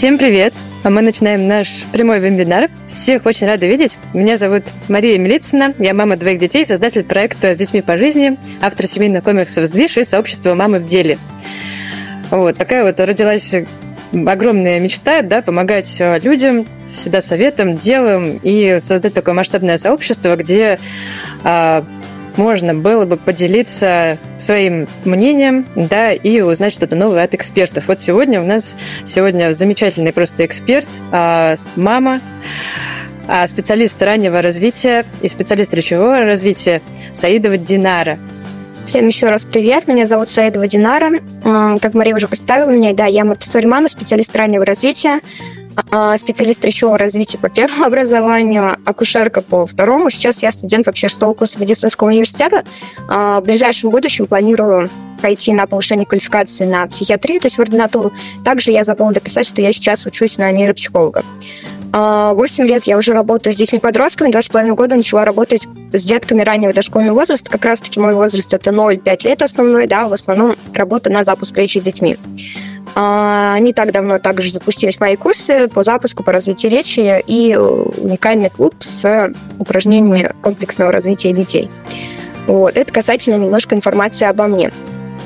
Всем привет! А мы начинаем наш прямой вебинар. Всех очень рада видеть. Меня зовут Мария Милицына. Я мама двоих детей, создатель проекта «С детьми по жизни», автор семейных комиксов «Сдвиж» и сообщества «Мамы в деле». Вот такая вот родилась огромная мечта, да, помогать э, людям, всегда советом, делом и создать такое масштабное сообщество, где а, можно было бы поделиться своим мнением, да, и узнать что-то новое от экспертов. Вот сегодня у нас сегодня замечательный просто эксперт, а, мама, а, специалист раннего развития и специалист речевого развития Саидова Динара. Всем еще раз привет, меня зовут Саидова Динара. Как Мария уже представила меня, да, я Монтессори мама, специалист раннего развития. А, специалист речевого развития по первому образованию, акушерка по второму. Сейчас я студент вообще шестого курса медицинского университета. А, в ближайшем будущем планирую пойти на повышение квалификации на психиатрию, то есть в ординатуру. Также я забыла дописать, что я сейчас учусь на нейропсихолога. А, восемь лет я уже работаю с детьми-подростками, два с половиной года начала работать с детками раннего дошкольного возраста. Как раз-таки мой возраст это 0-5 лет основной, да, в основном работа на запуск речи с детьми. А, не так давно также запустились мои курсы по запуску, по развитию речи и уникальный клуб с упражнениями комплексного развития детей. Вот. Это касательно немножко информации обо мне.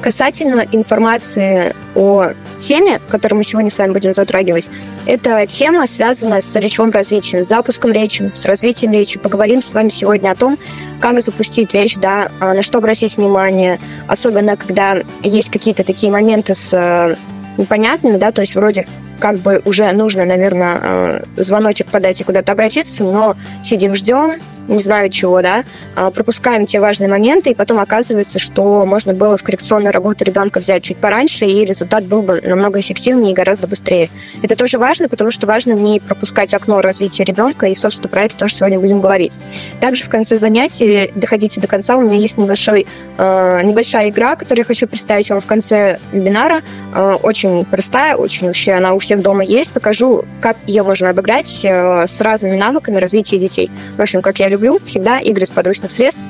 Касательно информации о теме, которую мы сегодня с вами будем затрагивать, это тема, связанная с речевым развитием, с запуском речи, с развитием речи. Поговорим с вами сегодня о том, как запустить речь, да, а, на что обратить внимание, особенно когда есть какие-то такие моменты с непонятными, да, то есть вроде как бы уже нужно, наверное, э, звоночек подать и куда-то обратиться, но сидим, ждем, не знаю чего, да, а, пропускаем те важные моменты, и потом оказывается, что можно было в коррекционную работу ребенка взять чуть пораньше, и результат был бы намного эффективнее и гораздо быстрее. Это тоже важно, потому что важно не пропускать окно развития ребенка, и, собственно, про это тоже сегодня будем говорить. Также в конце занятий, доходите до конца, у меня есть небольшой, э, небольшая игра, которую я хочу представить вам в конце вебинара. Э, очень простая, очень вообще она у всех дома есть. Покажу, как ее можно обыграть э, с разными навыками развития детей. В общем, как я люблю всегда игры с подручных средств.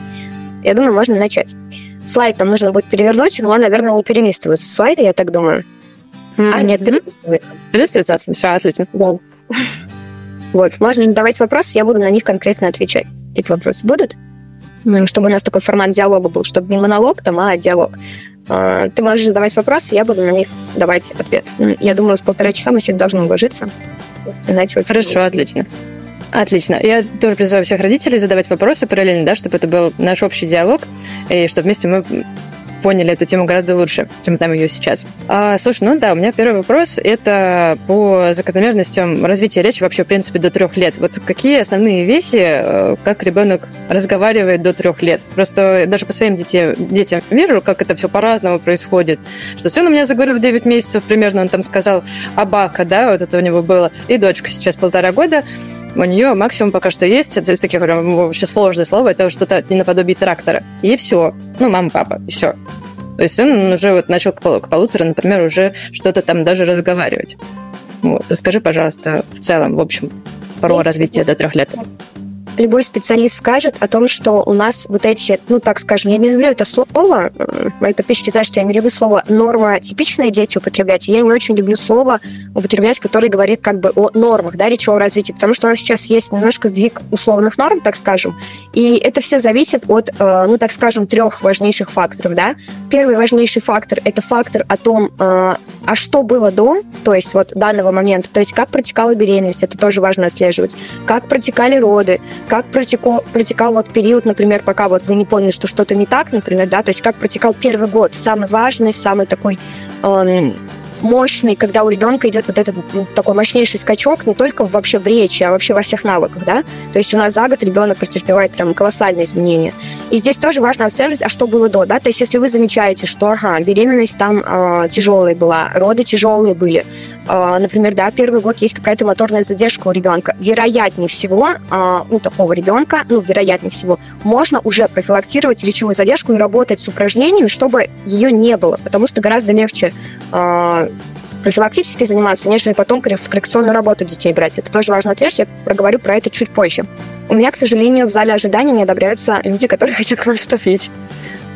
Я думаю, можно начать. Слайд там нужно будет перевернуть, но он, наверное, не перелистывается. Слайды, я так думаю. А, нет, перелистывается. Отлично. Да. Вот, можно задавать вопросы, я буду на них конкретно отвечать. Эти вопросы будут? Чтобы у нас такой формат диалога был, чтобы не монолог там, а диалог. А, ты можешь задавать вопросы, я буду на них давать ответ. Я думаю, с полтора часа мы все должны уложиться. Иначе Хорошо, отлично. Отлично. Я тоже призываю всех родителей задавать вопросы параллельно, да, чтобы это был наш общий диалог, и чтобы вместе мы поняли эту тему гораздо лучше, чем там ее сейчас. А, слушай, ну да, у меня первый вопрос – это по закономерностям развития речи вообще, в принципе, до трех лет. Вот какие основные вещи, э, как ребенок разговаривает до трех лет? Просто даже по своим детям, детям вижу, как это все по-разному происходит. Что сын у меня заговорил в 9 месяцев примерно, он там сказал «абака», да, вот это у него было, и дочка сейчас полтора года, у нее максимум пока что есть, это из таких прям вообще сложное слово, это что-то не наподобие трактора. И все. Ну, мама, папа, и все. То есть он уже вот начал к, пол, к полутора, например, уже что-то там даже разговаривать. Вот. Расскажи, пожалуйста, в целом, в общем, про Здесь развитие до трех лет любой специалист скажет о том, что у нас вот эти, ну, так скажем, я не люблю это слово, мои подписчики знают, что я не люблю слово норма типичные дети употреблять, я не очень люблю слово употреблять, которое говорит как бы о нормах, да, речевого развития, потому что у нас сейчас есть немножко сдвиг условных норм, так скажем, и это все зависит от, э, ну, так скажем, трех важнейших факторов, да. Первый важнейший фактор – это фактор о том, э, а что было до, то есть вот данного момента, то есть как протекала беременность, это тоже важно отслеживать, как протекали роды, как протекал, протекал вот период, например, пока вот вы не поняли, что что-то не так, например, да, то есть как протекал первый год, самый важный, самый такой эм, мощный, когда у ребенка идет вот этот ну, такой мощнейший скачок не только вообще в речи, а вообще во всех навыках, да. То есть у нас за год ребенок претерпевает прям колоссальные изменения. И здесь тоже важно отслеживать, а что было до, да. То есть если вы замечаете, что, ага, беременность там э, тяжелая была, роды тяжелые были, э, например, да, первый год есть какая-то моторная задержка у ребенка, вероятнее всего э, у такого ребенка, ну, вероятнее всего, можно уже профилактировать речевую задержку и работать с упражнениями, чтобы ее не было, потому что гораздо легче профилактически заниматься, нежели потом в коррекционную работу детей брать. Это тоже важно ответить, я проговорю про это чуть позже. У меня, к сожалению, в зале ожидания не одобряются люди, которые хотят к нам вступить.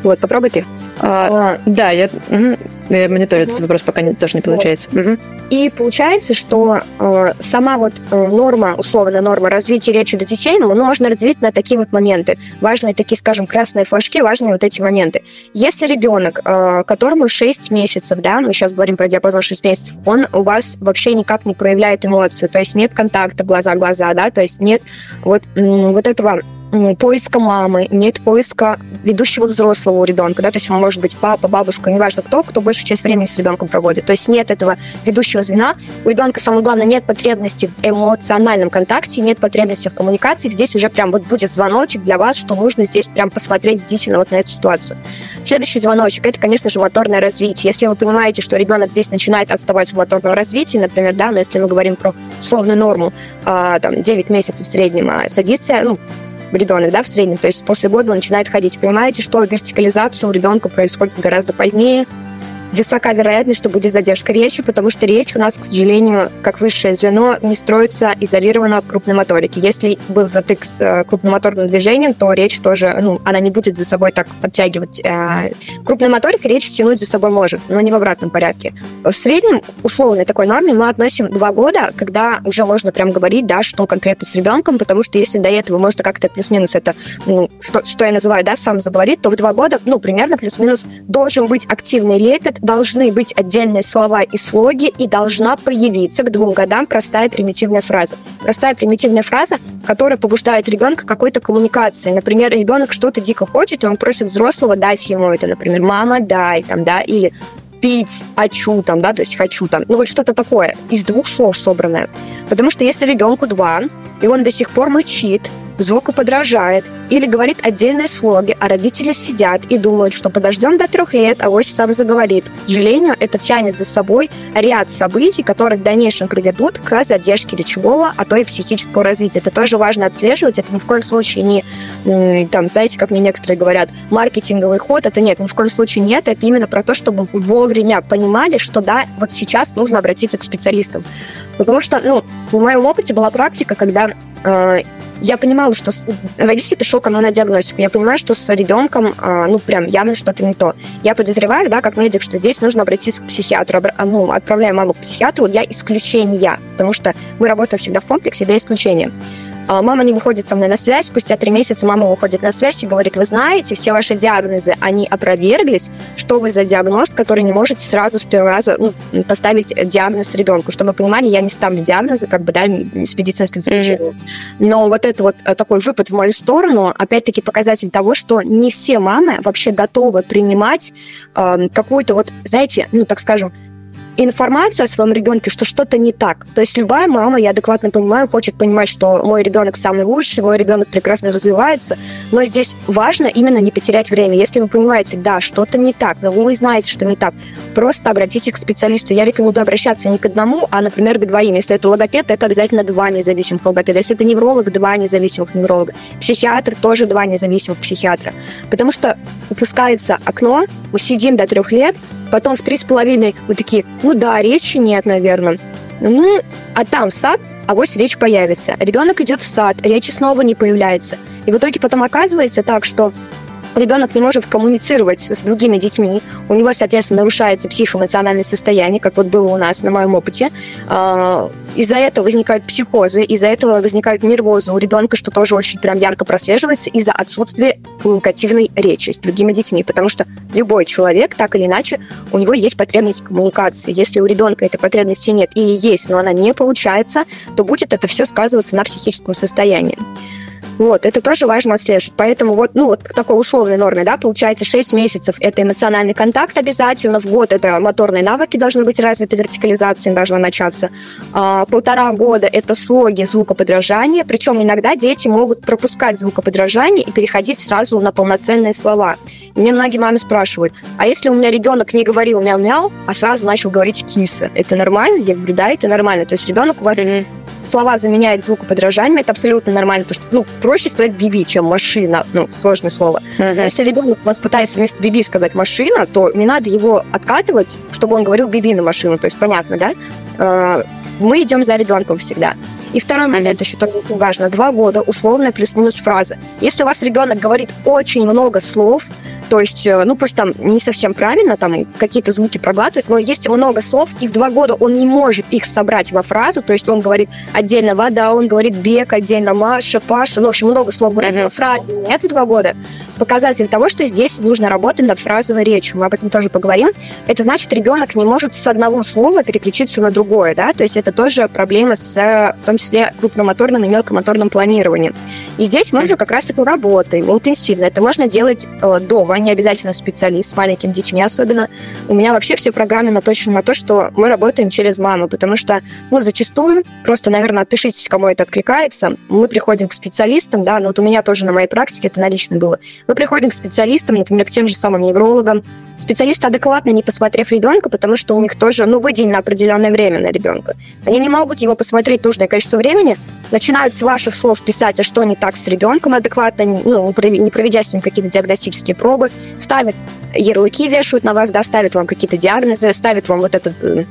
Вот, попробуй ты. А, да, я... Угу. Мне тоже этот вопрос пока не, тоже не получается. Вот. Угу. И получается, что э, сама вот э, норма, условная норма развития речи до детей, ну, можно разделить на такие вот моменты. Важные такие, скажем, красные флажки, важные вот эти моменты. Если ребенок, э, которому 6 месяцев, да, мы сейчас говорим про диапазон 6 месяцев, он у вас вообще никак не проявляет эмоцию, то есть нет контакта глаза-глаза, да, то есть нет вот, вот этого поиска мамы, нет поиска ведущего взрослого у ребенка, да, то есть он может быть папа, бабушка, неважно кто, кто большую часть времени с ребенком проводит. То есть нет этого ведущего звена. У ребенка, самое главное, нет потребности в эмоциональном контакте, нет потребности в коммуникации. Здесь уже прям вот будет звоночек для вас, что нужно здесь прям посмотреть бдительно вот на эту ситуацию. Следующий звоночек – это, конечно же, моторное развитие. Если вы понимаете, что ребенок здесь начинает отставать в моторном развитии, например, да, но если мы говорим про условную норму, э, там, 9 месяцев в среднем а садится, ну, ребенок, да, в среднем, то есть после года он начинает ходить. Понимаете, что вертикализация у ребенка происходит гораздо позднее, высока вероятность, что будет задержка речи, потому что речь у нас, к сожалению, как высшее звено, не строится изолированно от крупной моторики. Если был затык с э, крупномоторным движением, то речь тоже, ну, она не будет за собой так подтягивать. Э, крупная моторика речь тянуть за собой может, но не в обратном порядке. В среднем, условной такой норме, мы относим два года, когда уже можно прям говорить, да, что конкретно с ребенком, потому что если до этого можно как-то плюс-минус это, ну, что, что я называю, да, сам заговорить, то в два года, ну, примерно плюс-минус должен быть активный лепет, должны быть отдельные слова и слоги, и должна появиться к двум годам простая примитивная фраза. Простая примитивная фраза, которая побуждает ребенка какой-то коммуникации. Например, ребенок что-то дико хочет, и он просит взрослого дать ему это. Например, мама, дай, там, да, или пить, хочу, там, да, то есть хочу, там, ну вот что-то такое, из двух слов собранное. Потому что если ребенку два, и он до сих пор мычит, звуку подражает или говорит отдельные слоги, а родители сидят и думают, что подождем до трех лет, а вось сам заговорит. К сожалению, это тянет за собой ряд событий, которые в дальнейшем приведут к задержке речевого, а то и психического развития. Это тоже важно отслеживать. Это ни в коем случае не, там, знаете, как мне некоторые говорят, маркетинговый ход. Это нет, ни в коем случае нет. Это именно про то, чтобы вовремя понимали, что да, вот сейчас нужно обратиться к специалистам. Потому что, ну, в моем опыте была практика, когда э, я понимала, что родитель пришел ко мне на диагностику. Я понимаю, что с ребенком, а, ну, прям явно что-то не то. Я подозреваю, да, как медик, что здесь нужно обратиться к психиатру. А, ну, отправляю маму к психиатру для исключения, потому что мы работаем всегда в комплексе для исключения. А, мама не выходит со мной на связь. Спустя три месяца мама выходит на связь и говорит, вы знаете, все ваши диагнозы, они опроверглись. Что вы за диагноз, который не можете сразу с первого раза ну, поставить диагноз ребенку? Чтобы вы понимали, я не ставлю диагнозы, как бы, да, с медицинским заключением. Mm-hmm. Но вот это вот э, такой выпад в мою сторону, опять-таки показатель того, что не все мамы вообще готовы принимать э, какую-то вот, знаете, ну, так скажем, информацию о своем ребенке, что что-то не так. То есть любая мама, я адекватно понимаю, хочет понимать, что мой ребенок самый лучший, мой ребенок прекрасно развивается, но здесь важно именно не потерять время. Если вы понимаете, да, что-то не так, но вы знаете, что не так, просто обратитесь к специалисту. Я рекомендую обращаться не к одному, а, например, к двоим. Если это логопед, это обязательно два независимых логопеда. Если это невролог, два независимых невролога. Психиатр тоже два независимых психиатра. Потому что упускается окно, мы сидим до трех лет, Потом в три с половиной мы такие, ну да, речи нет, наверное. Ну, а там сад, а вот речь появится. Ребенок идет в сад, речи снова не появляется. И в итоге потом оказывается так, что ребенок не может коммуницировать с другими детьми, у него, соответственно, нарушается психоэмоциональное состояние, как вот было у нас на моем опыте. А, из-за этого возникают психозы, из-за этого возникают нервозы у ребенка, что тоже очень прям ярко прослеживается из-за отсутствия коммуникативной речи с другими детьми, потому что любой человек, так или иначе, у него есть потребность коммуникации. Если у ребенка этой потребности нет или есть, но она не получается, то будет это все сказываться на психическом состоянии. Вот, это тоже важно отслеживать. Поэтому вот, ну, вот такой условной норме, да, получается 6 месяцев – это эмоциональный контакт обязательно, в год это моторные навыки должны быть развиты, вертикализация должна начаться. А, полтора года – это слоги звукоподражания, причем иногда дети могут пропускать звукоподражание и переходить сразу на полноценные слова. Мне многие мамы спрашивают, а если у меня ребенок не говорил мяу-мяу, а сразу начал говорить киса, это нормально? Я говорю, да, это нормально. То есть ребенок у вас слова заменяет звукоподражанием, это абсолютно нормально, потому что, ну, проще сказать биби, чем машина, ну, сложное слово. Uh-huh. Если ребенок вас пытается вместо биби сказать машина, то не надо его откатывать, чтобы он говорил биби на машину, то есть понятно, да? А, мы идем за ребенком всегда. И второй момент еще тоже очень важно. Два года, условная плюс-минус фраза. Если у вас ребенок говорит очень много слов, то есть, э, ну, просто там не совсем правильно, там какие-то звуки проглатывает, но есть много слов, и в два года он не может их собрать во фразу, то есть он говорит отдельно вода, он говорит бег, отдельно Маша, Паша, ну, в общем, много слов говорит, но фразы нет в два года. Показатель того, что здесь нужно работать над фразовой речью, мы об этом тоже поговорим. Это значит, ребенок не может с одного слова переключиться на другое, да, то есть это тоже проблема с, в том числе, крупномоторным и мелкомоторным планированием. И здесь мы уже как раз-таки работаем интенсивно. Это можно делать э, дома, не обязательно специалист, с маленькими детьми особенно. У меня вообще все программы наточены на то, что мы работаем через маму, потому что, ну, зачастую, просто, наверное, отпишитесь, кому это откликается, мы приходим к специалистам, да, но вот у меня тоже на моей практике это налично было. Мы приходим к специалистам, например, к тем же самым неврологам. Специалисты адекватно не посмотрев ребенка, потому что у них тоже, ну, выделено определенное время на ребенка. Они не могут его посмотреть нужное количество времени, начинают с ваших слов писать, а что не так с ребенком адекватно, ну, не проведя с ним какие-то диагностические пробы, ставят ярлыки, вешают на вас, да, ставят вам какие-то диагнозы, ставят вам вот этот э,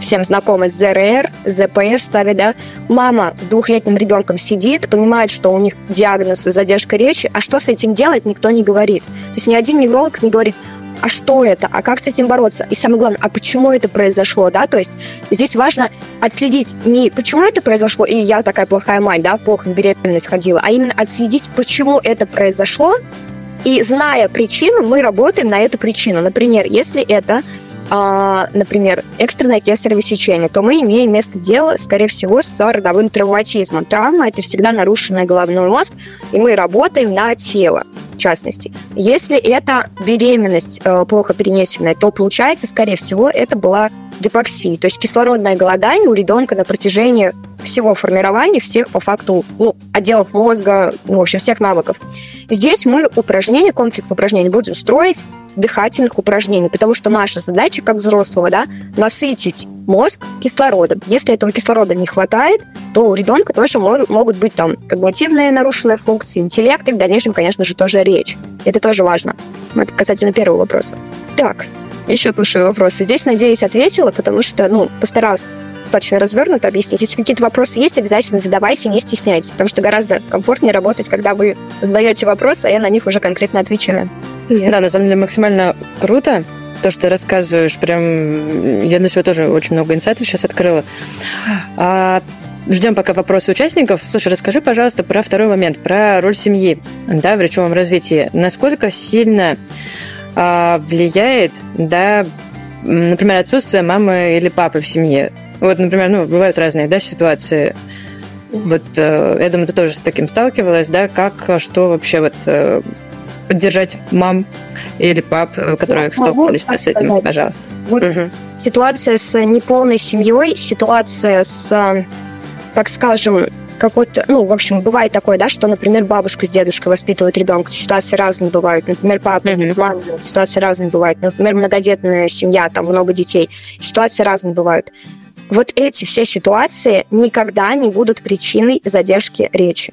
всем знакомый ЗРР, ЗПР ставят, да. Мама с двухлетним ребенком сидит, понимает, что у них диагноз задержка речи, а что с этим делать, никто не говорит. То есть ни один невролог не говорит, а что это, а как с этим бороться, и самое главное, а почему это произошло, да, то есть здесь важно отследить не почему это произошло, и я такая плохая мать, да, плохо в беременность ходила, а именно отследить, почему это произошло, и зная причину, мы работаем на эту причину. Например, если это а, например, экстренное кесарево сечение, то мы имеем место дела, скорее всего, с родовым травматизмом. Травма – это всегда нарушенный головной мозг, и мы работаем на тело, в частности. Если это беременность э, плохо перенесенная, то, получается, скорее всего, это была гипоксия, то есть кислородное голодание у ребенка на протяжении всего формирования, всех по факту ну, отделов мозга, ну, в общем, всех навыков. Здесь мы упражнения, комплекс упражнений будем строить с дыхательных упражнений, потому что наша задача как взрослого, да, насытить мозг кислородом. Если этого кислорода не хватает, то у ребенка тоже могут быть там когнитивные нарушенные функции, интеллект и в дальнейшем, конечно же, тоже речь. Это тоже важно. Это касательно первого вопроса. Так, еще слушаю вопросы. Здесь, надеюсь, ответила, потому что, ну, постаралась достаточно развернуто объяснить. Если какие-то вопросы есть, обязательно задавайте, не стесняйтесь, потому что гораздо комфортнее работать, когда вы задаете вопросы, а я на них уже конкретно отвечаю. Да, на самом деле максимально круто, то, что ты рассказываешь, прям я для себя тоже очень много инсайтов сейчас открыла. А, ждем пока вопросы участников. Слушай, расскажи, пожалуйста, про второй момент, про роль семьи да, в речевом развитии. Насколько сильно влияет, да, например, отсутствие мамы или папы в семье? Вот, например, ну, бывают разные, да, ситуации. Вот, э, я думаю, ты тоже с таким сталкивалась, да, как, что вообще вот э, поддержать мам или пап, э, которые да, столкнулись с этим, сказать. пожалуйста. Вот угу. ситуация с неполной семьей, ситуация с, так скажем, какой-то, ну, в общем, бывает такое, да, что, например, бабушка с дедушкой воспитывают ребенка, ситуации разные бывают, например, папа, mm-hmm. мама, ситуации разные бывают, например, многодетная семья, там много детей, ситуации разные бывают. Вот эти все ситуации никогда не будут причиной задержки речи.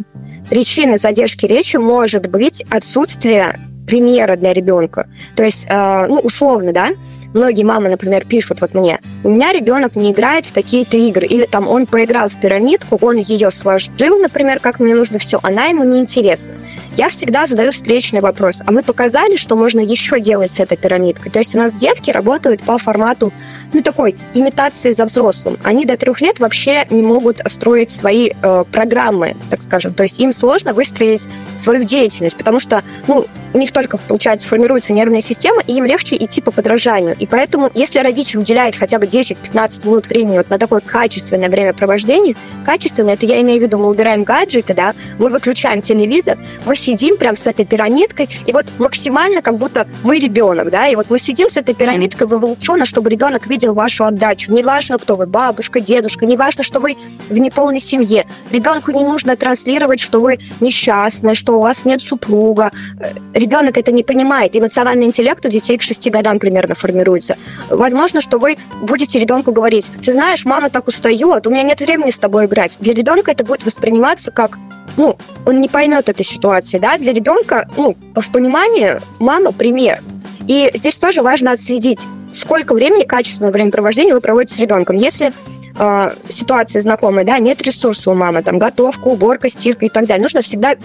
Причиной задержки речи может быть отсутствие примера для ребенка. То есть, э, ну, условно, да, многие мамы, например, пишут вот мне, у меня ребенок не играет в такие-то игры, или там он поиграл в пирамидку, он ее сложил, например, как мне нужно все, она ему не интересна. Я всегда задаю встречный вопрос, а мы показали, что можно еще делать с этой пирамидкой? То есть у нас детки работают по формату, ну, такой имитации за взрослым. Они до трех лет вообще не могут строить свои э, программы, так скажем. То есть им сложно выстроить свою деятельность, потому что, ну, у них только, получается, формируется нервная система, и им легче идти по подражанию. И поэтому, если родитель уделяет хотя бы 10-15 минут времени вот на такое качественное времяпровождение, качественное, это я имею в виду, мы убираем гаджеты, да, мы выключаем телевизор, мы сидим прям с этой пирамидкой, и вот максимально как будто мы ребенок, да, и вот мы сидим с этой пирамидкой вовлеченно, чтобы ребенок видел вашу отдачу. Неважно, кто вы, бабушка, дедушка, неважно, что вы в неполной семье. Ребенку не нужно транслировать, что вы несчастны, что у вас нет супруга. Ребенок это не понимает. Эмоциональный интеллект у детей к шести годам примерно формируется формируется. Возможно, что вы будете ребенку говорить, ты знаешь, мама так устает, у меня нет времени с тобой играть. Для ребенка это будет восприниматься как ну, он не поймет этой ситуации, да, для ребенка, ну, в понимании мама пример. И здесь тоже важно отследить, сколько времени, качественного времяпровождения вы проводите с ребенком. Если э, ситуация знакомая, да, нет ресурса у мамы, там, готовка, уборка, стирка и так далее, нужно всегда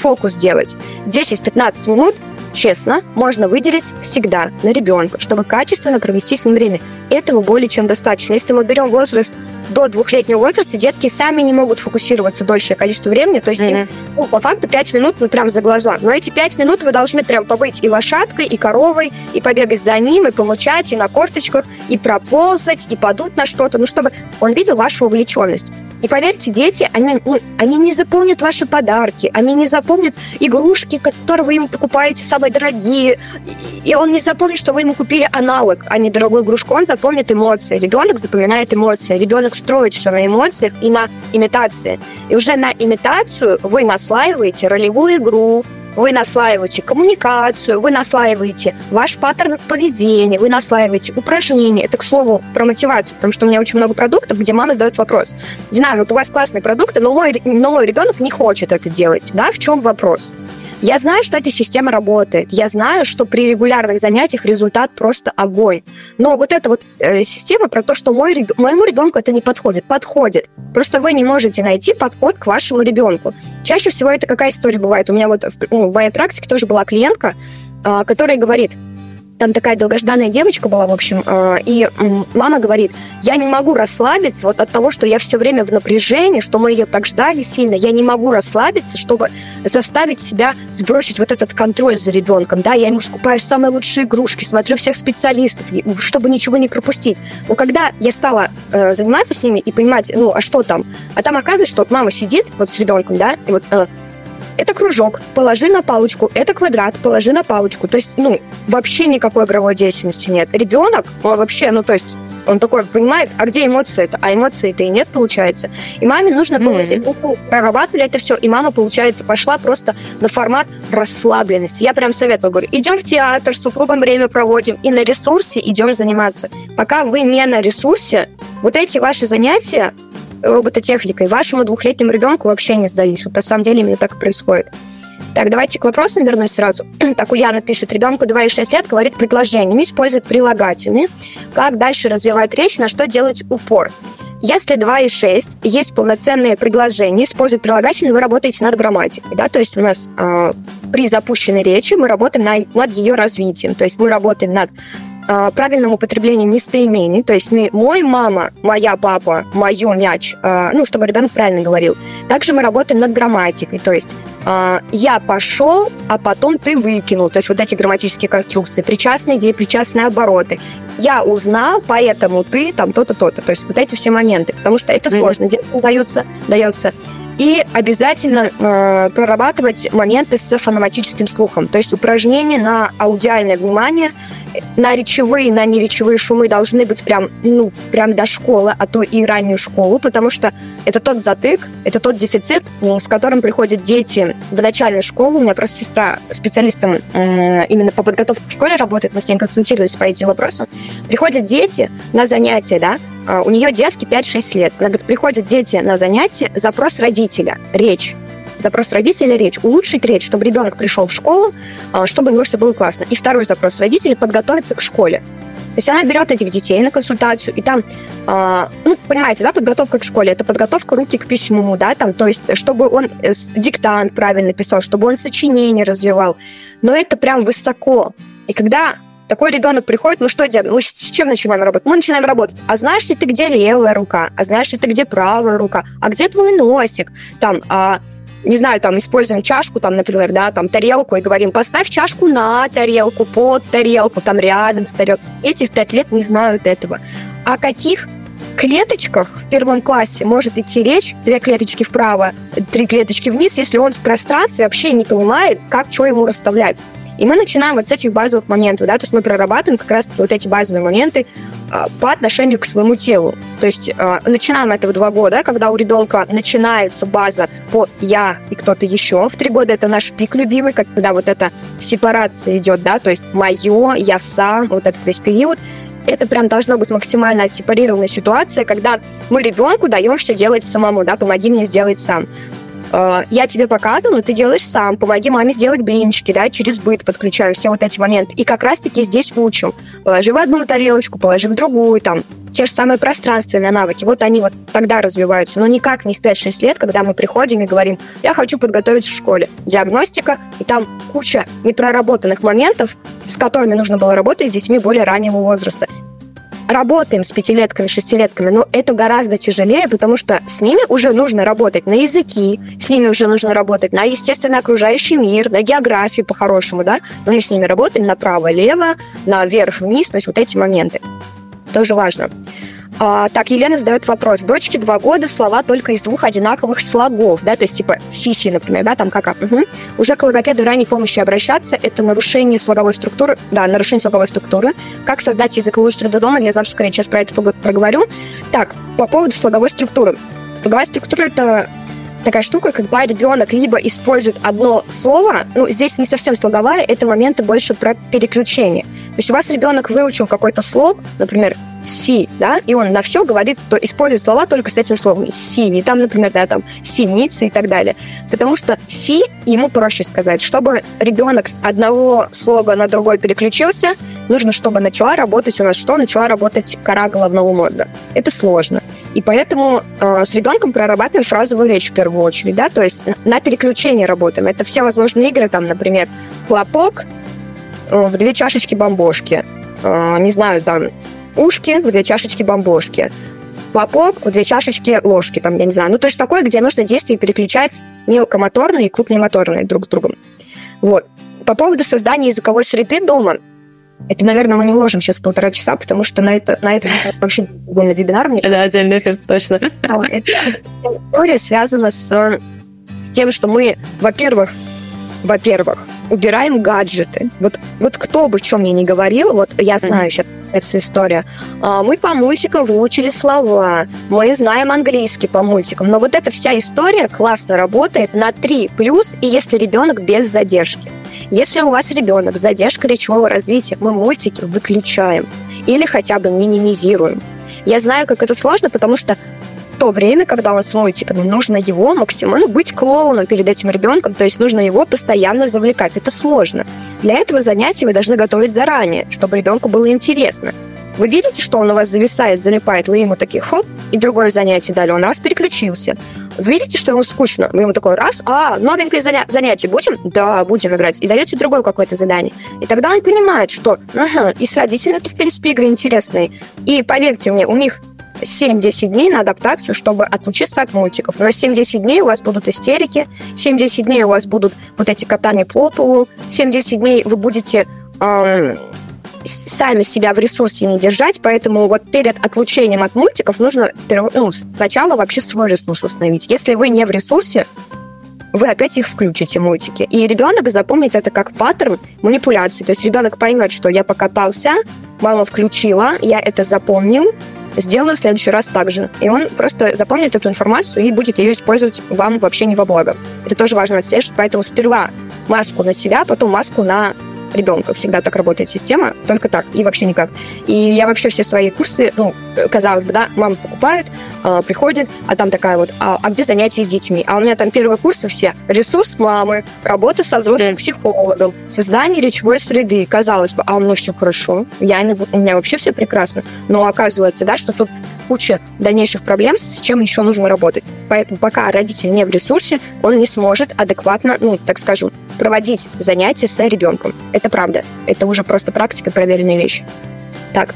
фокус делать. 10-15 минут честно, можно выделить всегда на ребенка, чтобы качественно провести с ним время. Этого более чем достаточно. Если мы берем возраст до двухлетнего возраста, детки сами не могут фокусироваться дольшее количество времени, то есть mm-hmm. им, ну, по факту 5 минут ну, прям за глаза. Но эти 5 минут вы должны прям побыть и лошадкой, и коровой, и побегать за ним, и помучать, и на корточках, и проползать, и подуть на что-то, ну, чтобы он видел вашу увлеченность. И поверьте, дети, они, ну, они не запомнят ваши подарки, они не запомнят игрушки, которые вы им покупаете, самые дорогие, и он не запомнит, что вы ему купили аналог, а не дорогую игрушку, он запомнит эмоции. Ребенок запоминает эмоции, ребенок строит все на эмоциях и на имитации. И уже на имитацию вы наслаиваете ролевую игру, вы наслаиваете коммуникацию, вы наслаиваете ваш паттерн поведения, вы наслаиваете упражнения. Это, к слову, про мотивацию, потому что у меня очень много продуктов, где мама задает вопрос. Дина, вот у вас классные продукты, но мой, но мой ребенок не хочет это делать. Да, в чем вопрос? Я знаю, что эта система работает. Я знаю, что при регулярных занятиях результат просто огонь. Но вот эта вот э, система про то, что мой, моему ребенку это не подходит, подходит. Просто вы не можете найти подход к вашему ребенку. Чаще всего это какая история бывает? У меня вот в, ну, в моей практике тоже была клиентка, э, которая говорит, там такая долгожданная девочка была, в общем, э, и мама говорит, я не могу расслабиться вот от того, что я все время в напряжении, что мы ее так ждали сильно, я не могу расслабиться, чтобы заставить себя сбросить вот этот контроль за ребенком, да, я ему скупаю самые лучшие игрушки, смотрю всех специалистов, чтобы ничего не пропустить. Но когда я стала э, заниматься с ними и понимать, ну, а что там, а там оказывается, что мама сидит вот с ребенком, да, и вот э, это кружок, положи на палочку, это квадрат, положи на палочку. То есть, ну, вообще никакой игровой деятельности нет. Ребенок, вообще, ну, то есть, он такой понимает, а где эмоции это? А эмоций-то и нет, получается. И маме нужно было, mm-hmm. естественно, прорабатывали это все, и мама, получается, пошла просто на формат расслабленности. Я прям советую, говорю, идем в театр, с супругом время проводим, и на ресурсе идем заниматься. Пока вы не на ресурсе, вот эти ваши занятия, робототехникой, вашему двухлетнему ребенку вообще не сдались. Вот на самом деле именно так и происходит. Так, давайте к вопросам вернусь сразу. Так, Ульяна пишет, ребенку 2,6 лет говорит предложениями, использует прилагательные. Как дальше развивать речь, на что делать упор? Если 2,6 есть полноценные предложения, используют прилагательные, вы работаете над грамматикой. Да? То есть у нас э, при запущенной речи мы работаем на, над ее развитием. То есть мы работаем над э, правильном употреблении местоимений, то есть не мой мама, моя папа, мое мяч, э, ну, чтобы ребенок правильно говорил. Также мы работаем над грамматикой, то есть э, я пошел, а потом ты выкинул, то есть вот эти грамматические конструкции, причастные идеи, причастные обороты. Я узнал, поэтому ты там то-то, то-то. То есть вот эти все моменты, потому что это сложно. Детям дается, дается и обязательно э, прорабатывать моменты с фонематическим слухом. То есть упражнения на аудиальное внимание, на речевые, на неречевые шумы должны быть прям, ну, прям до школы, а то и раннюю школу, потому что это тот затык, это тот дефицит, с которым приходят дети в начальную школу. У меня просто сестра специалистом э, именно по подготовке к школе работает, мы с ней консультировались по этим вопросам. Приходят дети на занятия, да, у нее девки 5-6 лет. Она говорит, приходят дети на занятия, запрос родителя, речь. Запрос родителя – речь. Улучшить речь, чтобы ребенок пришел в школу, а, чтобы у него все было классно. И второй запрос родителей – подготовиться к школе. То есть она берет этих детей на консультацию, и там, э, ну, понимаете, да, подготовка к школе, это подготовка руки к письму, да, там, то есть, чтобы он э, диктант правильно писал, чтобы он сочинение развивал. Но это прям высоко. И когда такой ребенок приходит, ну что делать? Мы с чем начинаем работать? Мы начинаем работать. А знаешь ли ты, где левая рука? А знаешь ли ты, где правая рука? А где твой носик? Там, а, не знаю, там, используем чашку, там, например, да, там, тарелку, и говорим, поставь чашку на тарелку, под тарелку, там, рядом с тарелкой. Эти в пять лет не знают этого. О каких клеточках в первом классе может идти речь, две клеточки вправо, три клеточки вниз, если он в пространстве вообще не понимает, как что ему расставлять. И мы начинаем вот с этих базовых моментов, да, то есть мы прорабатываем как раз вот эти базовые моменты а, по отношению к своему телу. То есть а, начинаем это в два года, когда у ребенка начинается база по «я» и кто-то еще. В три года это наш пик любимый, когда вот эта сепарация идет, да, то есть «моё», «я сам», вот этот весь период это прям должно быть максимально отсепарированная ситуация, когда мы ребенку даем все делать самому, да, помоги мне сделать сам. Э, я тебе показываю, ты делаешь сам, помоги маме сделать блинчики, да, через быт подключаю все вот эти моменты. И как раз-таки здесь учим. Положи в одну тарелочку, положи в другую, там, те же самые пространственные навыки, вот они вот тогда развиваются, но никак не в 5-6 лет, когда мы приходим и говорим, я хочу подготовить в школе. Диагностика, и там куча непроработанных моментов, с которыми нужно было работать с детьми более раннего возраста работаем с пятилетками, шестилетками, но это гораздо тяжелее, потому что с ними уже нужно работать на языки, с ними уже нужно работать на, естественно, окружающий мир, на географию по-хорошему, да, но мы с ними работаем направо-лево, на вверх-вниз, то есть вот эти моменты. Тоже важно. А, так, Елена задает вопрос. Дочке два года, слова только из двух одинаковых слогов, да, то есть типа сиси, например, да, там как угу. Уже к логопеду ранней помощи обращаться, это нарушение слоговой структуры, да, нарушение слоговой структуры. Как создать языковую среду дома для речи? Сейчас про это проговорю. Так, по поводу слоговой структуры. Слоговая структура – это такая штука, когда ребенок либо использует одно слово, ну, здесь не совсем слоговая, это моменты больше про переключение. То есть у вас ребенок выучил какой-то слог, например, си, да, и он на все говорит, то использует слова только с этим словом си, не там, например, да, там синицы и так далее. Потому что си ему проще сказать. Чтобы ребенок с одного слога на другой переключился, нужно, чтобы начала работать у нас что? Начала работать кора головного мозга. Это сложно. И поэтому э, с ребенком прорабатываем фразовую речь в первую очередь, да, то есть на переключение работаем. Это все возможные игры, там, например, хлопок э, в две чашечки бомбошки, э, не знаю, там, ушки в две чашечки бомбошки, хлопок в две чашечки ложки, там, я не знаю. Ну, то есть такое, где нужно действие переключать мелкомоторные и крупномоторные друг с другом. Вот. По поводу создания языковой среды дома, это, наверное, мы не уложим сейчас полтора часа, потому что на это, на это вообще на вебинар мне. Да, отдельный эфир, точно. Эта история связана с, с тем, что мы, во-первых, во-первых, убираем гаджеты. Вот, вот кто бы что мне не говорил, вот я знаю сейчас эта история. А, мы по мультикам выучили слова, мы знаем английский по мультикам, но вот эта вся история классно работает на 3 плюс, и если ребенок без задержки. Если у вас ребенок с задержкой речевого развития, мы мультики выключаем или хотя бы минимизируем. Я знаю, как это сложно, потому что то время, когда он с мультиками, нужно его максимально быть клоуном перед этим ребенком, то есть нужно его постоянно завлекать. Это сложно. Для этого занятия вы должны готовить заранее, чтобы ребенку было интересно. Вы видите, что он у вас зависает, залипает, вы ему такие хоп, и другое занятие дали, он раз переключился. Видите, что ему скучно, вы ему такой раз, а, новенькое заня- занятие будем? Да, будем играть. И даете другое какое-то задание. И тогда он понимает, что ага, и с родителями в принципе, игры интересные. И поверьте мне, у них 7-10 дней на адаптацию, чтобы отучиться от мультиков. Но 7-10 дней у вас будут истерики, 7-10 дней у вас будут вот эти катания по полу, 7-10 дней вы будете эм, сами себя в ресурсе не держать, поэтому вот перед отлучением от мультиков нужно вперв... ну, сначала вообще свой ресурс установить. Если вы не в ресурсе, вы опять их включите, мультики. И ребенок запомнит это как паттерн манипуляции. То есть ребенок поймет, что я покатался, мама включила, я это запомнил, сделаю в следующий раз так же. И он просто запомнит эту информацию и будет ее использовать вам вообще не во благо. Это тоже важно отслеживать, поэтому сперва маску на себя, потом маску на ребенка. Всегда так работает система, только так и вообще никак. И я вообще все свои курсы, ну, казалось бы, да, мама покупает, э, приходит, а там такая вот, а, а где занятия с детьми? А у меня там первые курсы все. Ресурс мамы, работа со взрослым психологом, создание речевой среды. Казалось бы, а у меня все хорошо, я, у меня вообще все прекрасно. Но оказывается, да, что тут куча дальнейших проблем, с чем еще нужно работать. Поэтому пока родитель не в ресурсе, он не сможет адекватно, ну, так скажем, проводить занятия с ребенком. Это правда. Это уже просто практика, проверенная вещь. Так,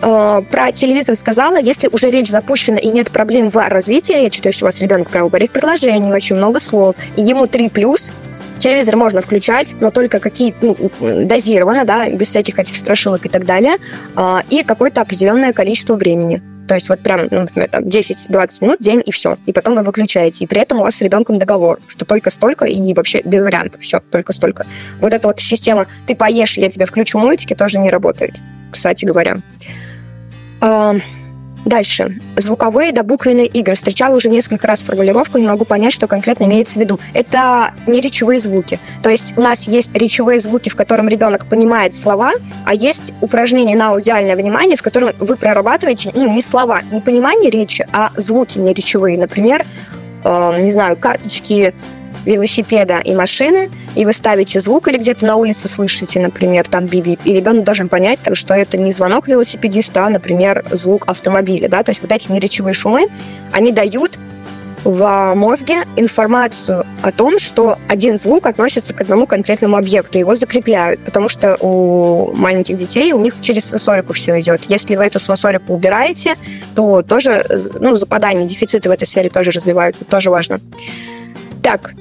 э, про телевизор сказала, если уже речь запущена и нет проблем в развитии речи, то есть у вас ребенок право говорит предложение, очень много слов, и ему 3 плюс, телевизор можно включать, но только какие ну, дозированно, да, без всяких этих страшилок и так далее, э, и какое-то определенное количество времени. То есть вот прям, ну, например, 10-20 минут день и все. И потом вы выключаете. И при этом у вас с ребенком договор, что только столько и вообще без вариантов. Все, только столько. Вот эта вот система «ты поешь, я тебе включу мультики» тоже не работает, кстати говоря. Дальше. Звуковые да буквенные игры. Встречала уже несколько раз формулировку, не могу понять, что конкретно имеется в виду. Это не речевые звуки. То есть у нас есть речевые звуки, в котором ребенок понимает слова, а есть упражнение на аудиальное внимание, в котором вы прорабатываете, ну, не слова, не понимание речи, а звуки не речевые. Например, э, не знаю, карточки велосипеда и машины, и вы ставите звук или где-то на улице слышите, например, там биби, и ребенок должен понять, так, что это не звонок велосипедиста, а, например, звук автомобиля, да, то есть вот эти неречевые шумы, они дают в мозге информацию о том, что один звук относится к одному конкретному объекту, его закрепляют, потому что у маленьких детей у них через сенсорику все идет. Если вы эту сенсорику убираете, то тоже ну, западание, дефициты в этой сфере тоже развиваются, тоже важно. Так,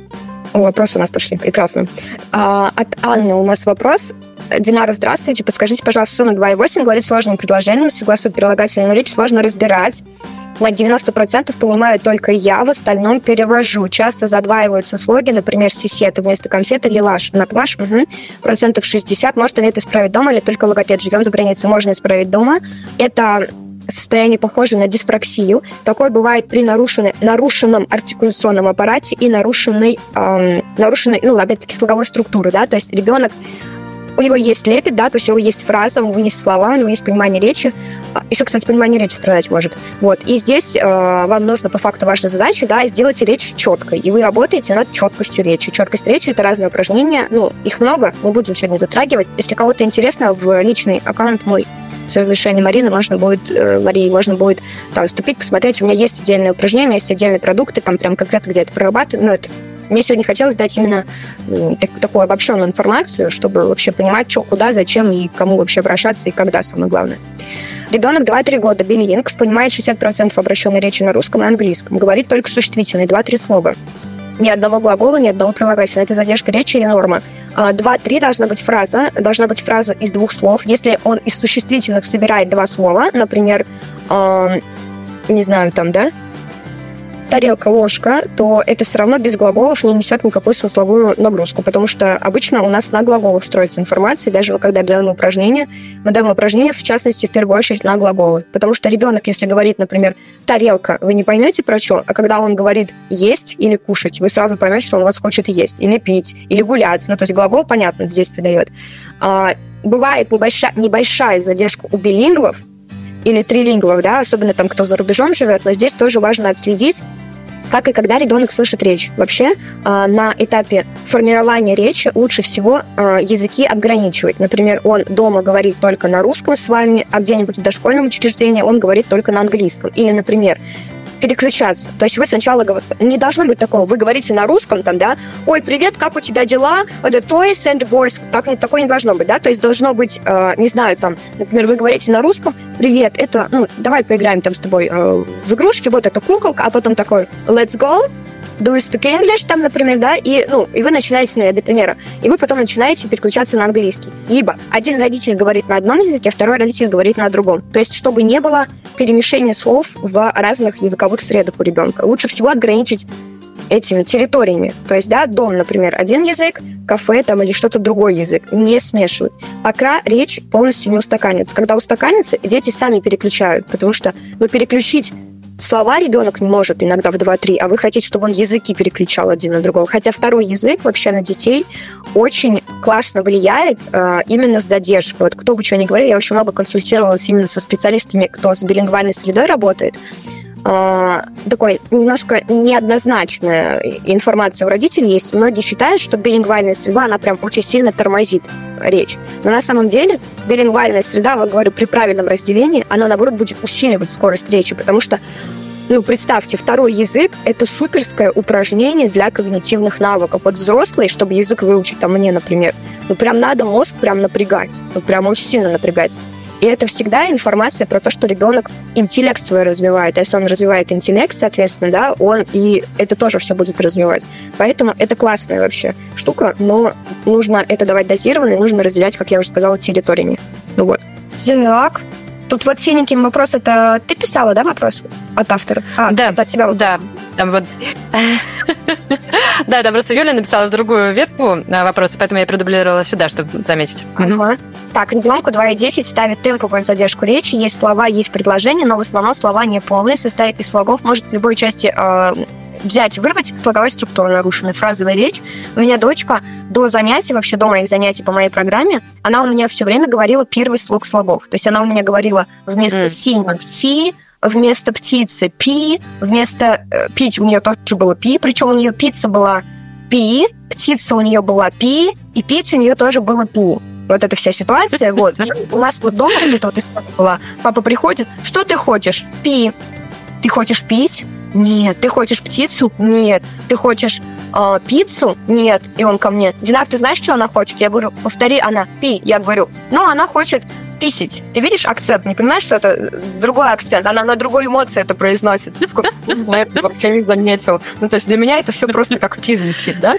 вопросы у нас пошли, прекрасно. А, от Анны у нас вопрос. Динара, здравствуйте. Подскажите, пожалуйста, сумма 2,8 говорит сложным предложением, согласно прилагательную речь сложно разбирать на 90% понимаю только я, в остальном перевожу. Часто задваиваются слоги, например, сисета вместо конфеты или лаш. На плаш, угу. процентов 60. Можно ли это исправить дома или только логопед? Живем за границей, можно исправить дома. Это состояние похоже на диспраксию. Такое бывает при нарушенной, нарушенном артикуляционном аппарате и нарушенной, эм, нарушенной, ну, опять-таки, слоговой структуры, да, то есть ребенок у него есть лепет, да, то есть у него есть фраза, у него есть слова, у него есть понимание речи. А, Еще, кстати, понимание речи страдать может. Вот. И здесь э, вам нужно по факту ваша задача, да, сделать речь четкой. И вы работаете над четкостью речи. Четкость речи — это разные упражнения. Ну, их много, мы будем сегодня затрагивать. Если кого-то интересно, в личный аккаунт мой с разрешения Марины можно будет, э, Марии, можно будет там вступить, посмотреть. У меня есть отдельные упражнения, есть отдельные продукты, там прям конкретно где это прорабатываю. Но это мне сегодня хотелось дать именно так, такую обобщенную информацию, чтобы вообще понимать, что, куда, зачем и кому вообще обращаться и когда, самое главное. Ребенок 2-3 года, билингв, понимает 60% обращенной речи на русском и английском, говорит только существительные, 2-3 слова. Ни одного глагола, ни одного прилагательного. Это задержка речи или норма. А, два-три должна быть фраза. Должна быть фраза из двух слов. Если он из существительных собирает два слова, например, э, не знаю, там, да, тарелка, ложка, то это все равно без глаголов не несет никакую смысловую нагрузку, потому что обычно у нас на глаголах строится информация, даже когда даем упражнение, мы даем упражнение, в частности, в первую очередь на глаголы. Потому что ребенок, если говорит, например, тарелка, вы не поймете про что, а когда он говорит есть или кушать, вы сразу поймете, что он вас хочет есть, или пить, или гулять. Ну, то есть глагол, понятно, здесь дает. А, бывает небольшая, небольшая задержка у билингвов, или трилингвов, да, особенно там, кто за рубежом живет, но здесь тоже важно отследить, как и когда ребенок слышит речь. Вообще а, на этапе формирования речи лучше всего а, языки ограничивать. Например, он дома говорит только на русском с вами, а где-нибудь в дошкольном учреждении он говорит только на английском. Или, например, переключаться. То есть вы сначала не должно быть такого. Вы говорите на русском там, да, ой, привет, как у тебя дела? The toys and boys. Так, такое не должно быть, да? То есть должно быть, э, не знаю, там, например, вы говорите на русском, привет, это, ну, давай поиграем там с тобой э, в игрушки, вот эта куколка, а потом такой, let's go, do you speak English, там, например, да, и, ну, и вы начинаете, ну, для примера, и вы потом начинаете переключаться на английский. Либо один родитель говорит на одном языке, а второй родитель говорит на другом. То есть, чтобы не было перемешения слов в разных языковых средах у ребенка. Лучше всего ограничить этими территориями. То есть, да, дом, например, один язык, кафе там или что-то другой язык. Не смешивать. Пока речь полностью не устаканится. Когда устаканится, дети сами переключают, потому что, ну, переключить слова ребенок не может иногда в 2-3, а вы хотите, чтобы он языки переключал один на другого. Хотя второй язык вообще на детей очень классно влияет э, именно с задержкой. Вот кто бы что ни говорил, я очень много консультировалась именно со специалистами, кто с билингвальной средой работает. Э, такой немножко неоднозначная информация у родителей есть. Многие считают, что билингвальная среда, она прям очень сильно тормозит речь. Но на самом деле билингвальная среда, вот говорю, при правильном разделении, она, наоборот, будет усиливать скорость речи, потому что ну, представьте, второй язык – это суперское упражнение для когнитивных навыков. Вот взрослые, чтобы язык выучить, там мне, например, ну, прям надо мозг прям напрягать, ну, прям очень сильно напрягать. И это всегда информация про то, что ребенок интеллект свой развивает. А если он развивает интеллект, соответственно, да, он и это тоже все будет развивать. Поэтому это классная вообще штука, но нужно это давать дозированно, и нужно разделять, как я уже сказала, территориями. Ну вот. Так, Тут вот синенький вопрос, это ты писала, да, вопрос от автора? А, да, от тебя. Да, там вот... Да, там просто Юля написала другую ветку вопроса, поэтому я продублировала сюда, чтобы заметить. Так, ребенку 2.10 ставит темповую задержку речи. Есть слова, есть предложения, но в основном слова не полные, состоит из слогов, может в любой части взять, вырвать слоговая структура нарушенная, фразовая речь. У меня дочка до занятий, вообще до моих занятий по моей программе, она у меня все время говорила первый слог слогов. То есть она у меня говорила вместо mm. синего си, вместо птицы пи, вместо э, пить у нее тоже было пи, причем у нее пицца была пи, птица у нее была пи, и пить у нее тоже было пу. Вот эта вся ситуация, вот. И у нас вот дома эта вот история была. Папа приходит, что ты хочешь? Пи. Ты хочешь пить? Нет. Ты хочешь птицу? Нет. Ты хочешь э, пиццу? Нет. И он ко мне, Динар, ты знаешь, что она хочет? Я говорю, повтори, она, пи. Я говорю, ну, она хочет писить. Ты видишь акцент? Не понимаешь, что это другой акцент? Она на другой эмоции это произносит. Вообще не заметил. Ну, то есть для меня это все просто как пи да?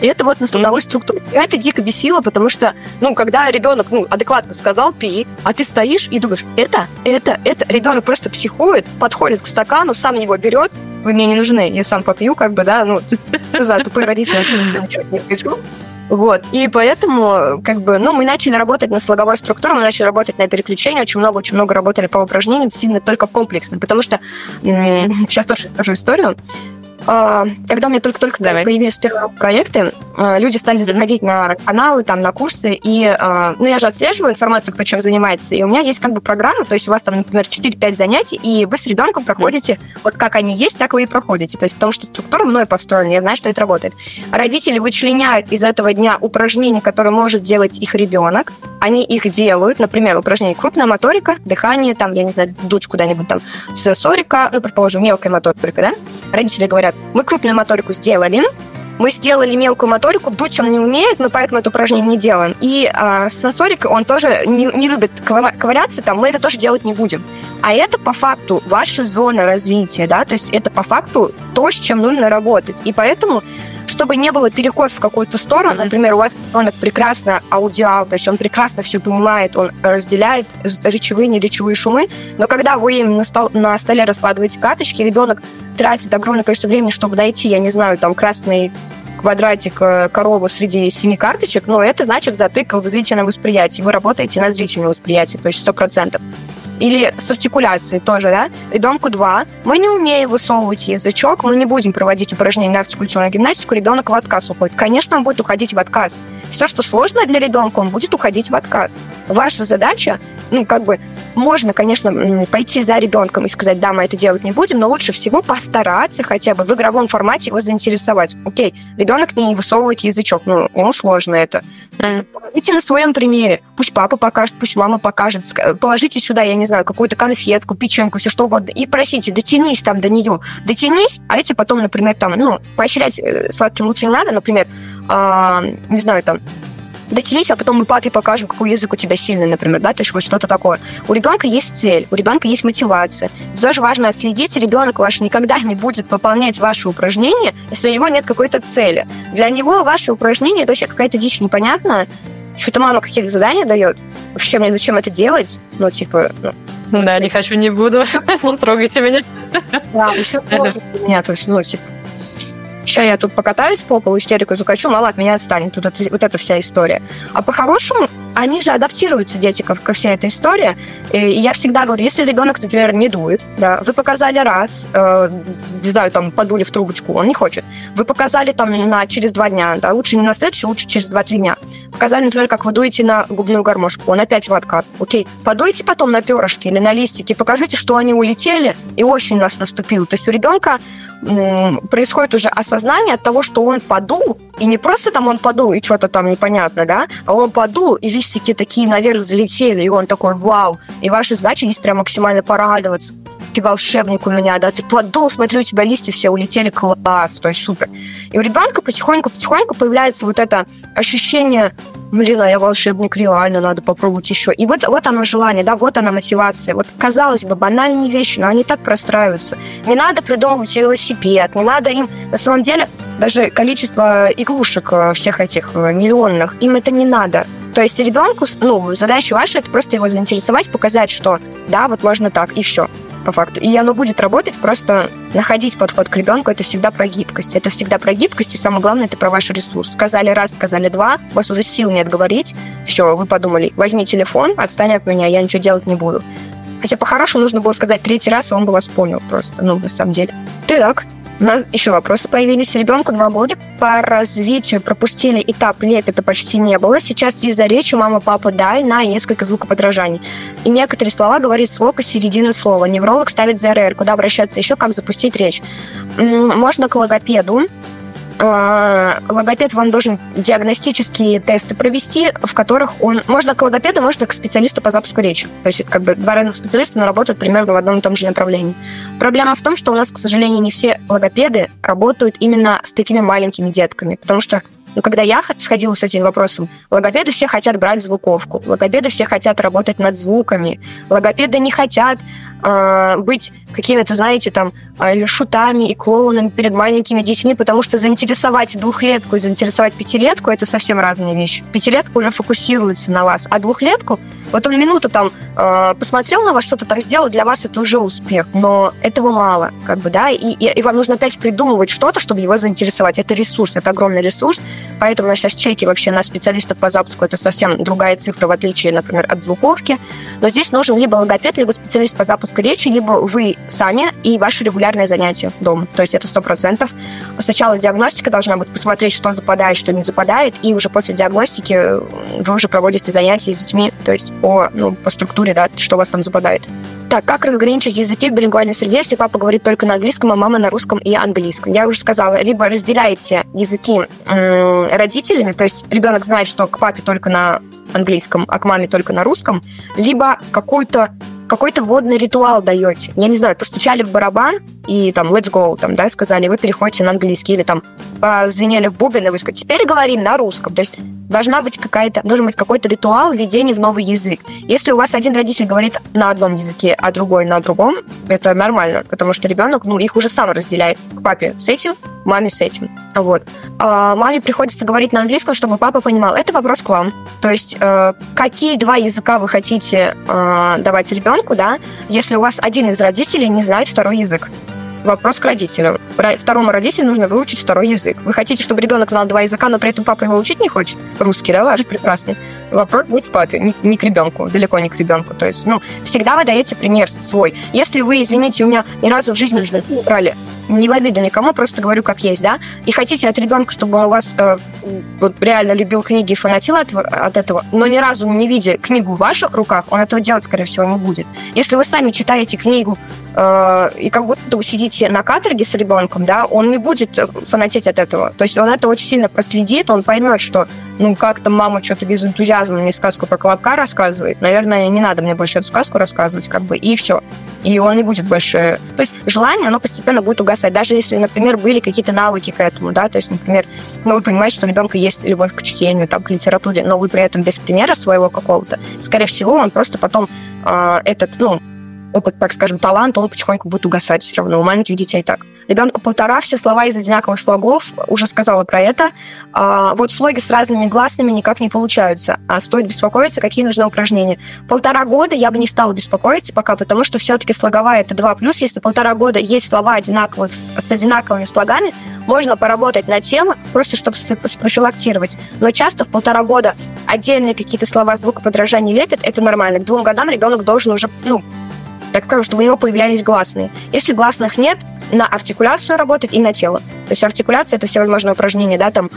И это вот на столовой структуре. И это дико бесило, потому что, ну, когда ребенок, ну, адекватно сказал пи, а ты стоишь и думаешь, это, это, это, ребенок просто психует, подходит к стакану, сам его берет, вы мне не нужны, я сам попью, как бы, да, ну, что за тупые родители, ничего не хочу. Вот. И поэтому, как бы, ну, мы начали работать на слоговой структуре, мы начали работать на переключение, очень много, очень много работали по упражнениям, сильно только комплексно, потому что сейчас тоже скажу историю. А, когда у меня только-только появились первые проекты, а, люди стали заходить на каналы, там, на курсы, и, а, ну, я же отслеживаю информацию, кто чем занимается, и у меня есть как бы программа, то есть у вас там, например, 4-5 занятий, и вы с ребенком проходите, вот как они есть, так вы и проходите, то есть потому что структура мной построена, я знаю, что это работает. Родители вычленяют из этого дня упражнения, которые может делать их ребенок, они их делают, например, упражнение крупная моторика, дыхание, там, я не знаю, дуть куда-нибудь там, сенсорика, ну, предположим, мелкая моторика, да? Родители говорят, мы крупную моторику сделали, мы сделали мелкую моторику, дуть он не умеет, мы поэтому это упражнение не делаем. И а, сенсорик, он тоже не, не любит ковыряться, там, мы это тоже делать не будем. А это по факту ваша зона развития, да, то есть это по факту то, с чем нужно работать. И поэтому чтобы не было перекос в какую-то сторону. Например, у вас ребенок прекрасно аудиал, то есть он прекрасно все понимает, он разделяет речевые, неречевые шумы, но когда вы им на, стол, на столе раскладываете карточки, ребенок тратит огромное количество времени, чтобы найти, я не знаю, там красный квадратик э, корову среди семи карточек, ну, это значит затык в зрительном восприятии. Вы работаете на зрительном восприятии, то есть сто процентов. Или с артикуляцией тоже, да? Ребенку 2. Мы не умеем высовывать язычок, мы не будем проводить упражнения на артикуляционную гимнастику, ребенок в отказ уходит. Конечно, он будет уходить в отказ. Все, что сложно для ребенка, он будет уходить в отказ. Ваша задача, ну, как бы, можно, конечно, пойти за ребенком и сказать, да, мы это делать не будем, но лучше всего постараться хотя бы в игровом формате его заинтересовать. Окей, ребенок не высовывает язычок, ну, ему сложно это. Идите на своем примере. Пусть папа покажет, пусть мама покажет. Положите сюда, я не знаю, какую-то конфетку, печеньку, все что угодно, и просите, дотянись там до нее. Дотянись, а эти потом, например, там, ну, поощрять э, сладким лучше не надо, например, э, не знаю, там, дотянись, а потом мы папе покажем, какой язык у тебя сильный, например, да, то есть вот что-то такое. У ребенка есть цель, у ребенка есть мотивация. Здесь тоже важно отследить, ребенок ваш никогда не будет выполнять ваши упражнения, если у него нет какой-то цели. Для него ваши упражнения это вообще какая-то дичь непонятная, что-то мама какие-то задания дает. Вообще, мне зачем это делать? Ну, типа, ну, ну да, не хочу, не буду. Не трогайте меня. Да, все меня, то есть, ну, типа, сейчас я тут покатаюсь по полу, истерику закачу, мало от меня отстанет. Тут вот эта вся история. А по-хорошему, они же адаптируются, дети, ко, всей этой истории. И я всегда говорю, если ребенок, например, не дует, да, вы показали раз, э, не знаю, там, подули в трубочку, он не хочет. Вы показали там на через два дня, да, лучше не на следующий, лучше через два-три дня. Показали, например, как вы дуете на губную гармошку, он опять в откат. Окей, подуйте потом на перышки или на листики, покажите, что они улетели, и очень у нас наступил. То есть у ребенка происходит уже осознание от того, что он подул, и не просто там он подул, и что-то там непонятно, да, а он подул, и листики такие наверх залетели, и он такой, вау. И ваша задача есть прям максимально порадоваться. Ты волшебник у меня, да, ты подул, смотрю, у тебя листья все улетели, класс, то есть супер. И у ребенка потихоньку-потихоньку появляется вот это ощущение блин, а я волшебник, реально, надо попробовать еще. И вот, вот оно желание, да, вот она мотивация. Вот, казалось бы, банальные вещи, но они так простраиваются. Не надо придумывать велосипед, не надо им, на самом деле, даже количество игрушек э, всех этих э, миллионных, им это не надо. То есть ребенку, ну, задача ваша, это просто его заинтересовать, показать, что да, вот можно так, и все по факту. И оно будет работать, просто находить подход к ребенку, это всегда про гибкость. Это всегда про гибкость, и самое главное, это про ваш ресурс. Сказали раз, сказали два, у вас уже сил нет говорить, все, вы подумали, возьми телефон, отстань от меня, я ничего делать не буду. Хотя по-хорошему нужно было сказать третий раз, и он бы вас понял просто, ну, на самом деле. Так, у нас еще вопросы появились. Ребенку два года по развитию пропустили этап лепета почти не было. Сейчас из-за речи мама, папа, дай на несколько звукоподражаний. И некоторые слова говорит слог и середина слова. Невролог ставит ЗРР, куда обращаться еще, как запустить речь. Можно к логопеду, логопед вам должен диагностические тесты провести, в которых он... Можно к логопеду, можно к специалисту по запуску речи. То есть как бы два разных специалиста, но работают примерно в одном и том же направлении. Проблема в том, что у нас, к сожалению, не все логопеды работают именно с такими маленькими детками, потому что но когда я сходила с этим вопросом, логопеды все хотят брать звуковку, логопеды все хотят работать над звуками, логопеды не хотят э, быть какими-то, знаете, там, э, шутами и клоунами перед маленькими детьми, потому что заинтересовать двухлетку и заинтересовать пятилетку – это совсем разные вещи. Пятилетка уже фокусируется на вас, а двухлетку вот он минуту там э, посмотрел на вас, что-то там сделал, для вас это уже успех. Но этого мало, как бы, да, и, и, и вам нужно опять придумывать что-то, чтобы его заинтересовать. Это ресурс, это огромный ресурс. Поэтому у сейчас чеки вообще на специалистов по запуску это совсем другая цифра, в отличие, например, от звуковки. Но здесь нужен либо логопед, либо специалист по запуску речи, либо вы сами и ваши регулярные занятия дома. То есть это сто процентов. Сначала диагностика должна быть, посмотреть, что западает, что не западает, и уже после диагностики вы уже проводите занятия с детьми. То есть по, ну, по структуре, да, что у вас там западает. Так, как разграничить языки в билингвальной среде, если папа говорит только на английском, а мама на русском и английском? Я уже сказала, либо разделяете языки м- родителями, то есть ребенок знает, что к папе только на английском, а к маме только на русском, либо какую-то какой-то водный ритуал даете. Я не знаю, постучали в барабан и там let's go, там, да, сказали, вы переходите на английский, или там позвенели в бубен, и вы сказали, теперь говорим на русском. То есть должна быть какая-то, должен быть какой-то ритуал введения в новый язык. Если у вас один родитель говорит на одном языке, а другой на другом, это нормально, потому что ребенок, ну, их уже сам разделяет к папе с этим, маме с этим. Вот. А маме приходится говорить на английском, чтобы папа понимал. Это вопрос к вам. То есть, э, какие два языка вы хотите э, давать ребенку, да, если у вас один из родителей не знает второй язык вопрос к родителям. Второму родителю нужно выучить второй язык. Вы хотите, чтобы ребенок знал два языка, но при этом папа его учить не хочет? Русский, да, ваш прекрасный. Вопрос будет папе, не, не к ребенку, далеко не к ребенку. То есть, ну, всегда вы даете пример свой. Если вы, извините, у меня ни разу в жизни не брали не в обиду никому, просто говорю как есть, да, и хотите от ребенка, чтобы он у вас э, вот реально любил книги и фанатил от, от этого, но ни разу не видя книгу в ваших руках, он этого делать, скорее всего, не будет. Если вы сами читаете книгу э, и как будто вы сидите на каторге с ребенком, да, он не будет фанатеть от этого. То есть он это очень сильно проследит, он поймет, что ну, как-то мама что-то без энтузиазма мне сказку про колобка рассказывает. Наверное, не надо мне больше эту сказку рассказывать, как бы, и все. И он не будет больше... То есть желание, оно постепенно будет угасать. Даже если, например, были какие-то навыки к этому, да, то есть, например, ну, вы понимаете, что у ребенка есть любовь к чтению, там, к литературе, но вы при этом без примера своего какого-то, скорее всего, он просто потом э, этот, ну, опыт, так скажем, талант, он потихоньку будет угасать все равно. У маленьких детей так. Ребенку полтора, все слова из одинаковых слогов, уже сказала про это. А, вот слоги с разными гласными никак не получаются. А стоит беспокоиться, какие нужны упражнения. Полтора года я бы не стала беспокоиться пока, потому что все-таки слоговая это 2 плюс. Если полтора года есть слова одинаковых, с одинаковыми слогами, можно поработать над тем, просто чтобы спрофилактировать. Но часто в полтора года отдельные какие-то слова звукоподражания лепят, это нормально. К двум годам ребенок должен уже ну, так скажем, чтобы у него появлялись гласные. Если гласных нет, на артикуляцию работать и на тело. То есть артикуляция – это всевозможные упражнения, да, там,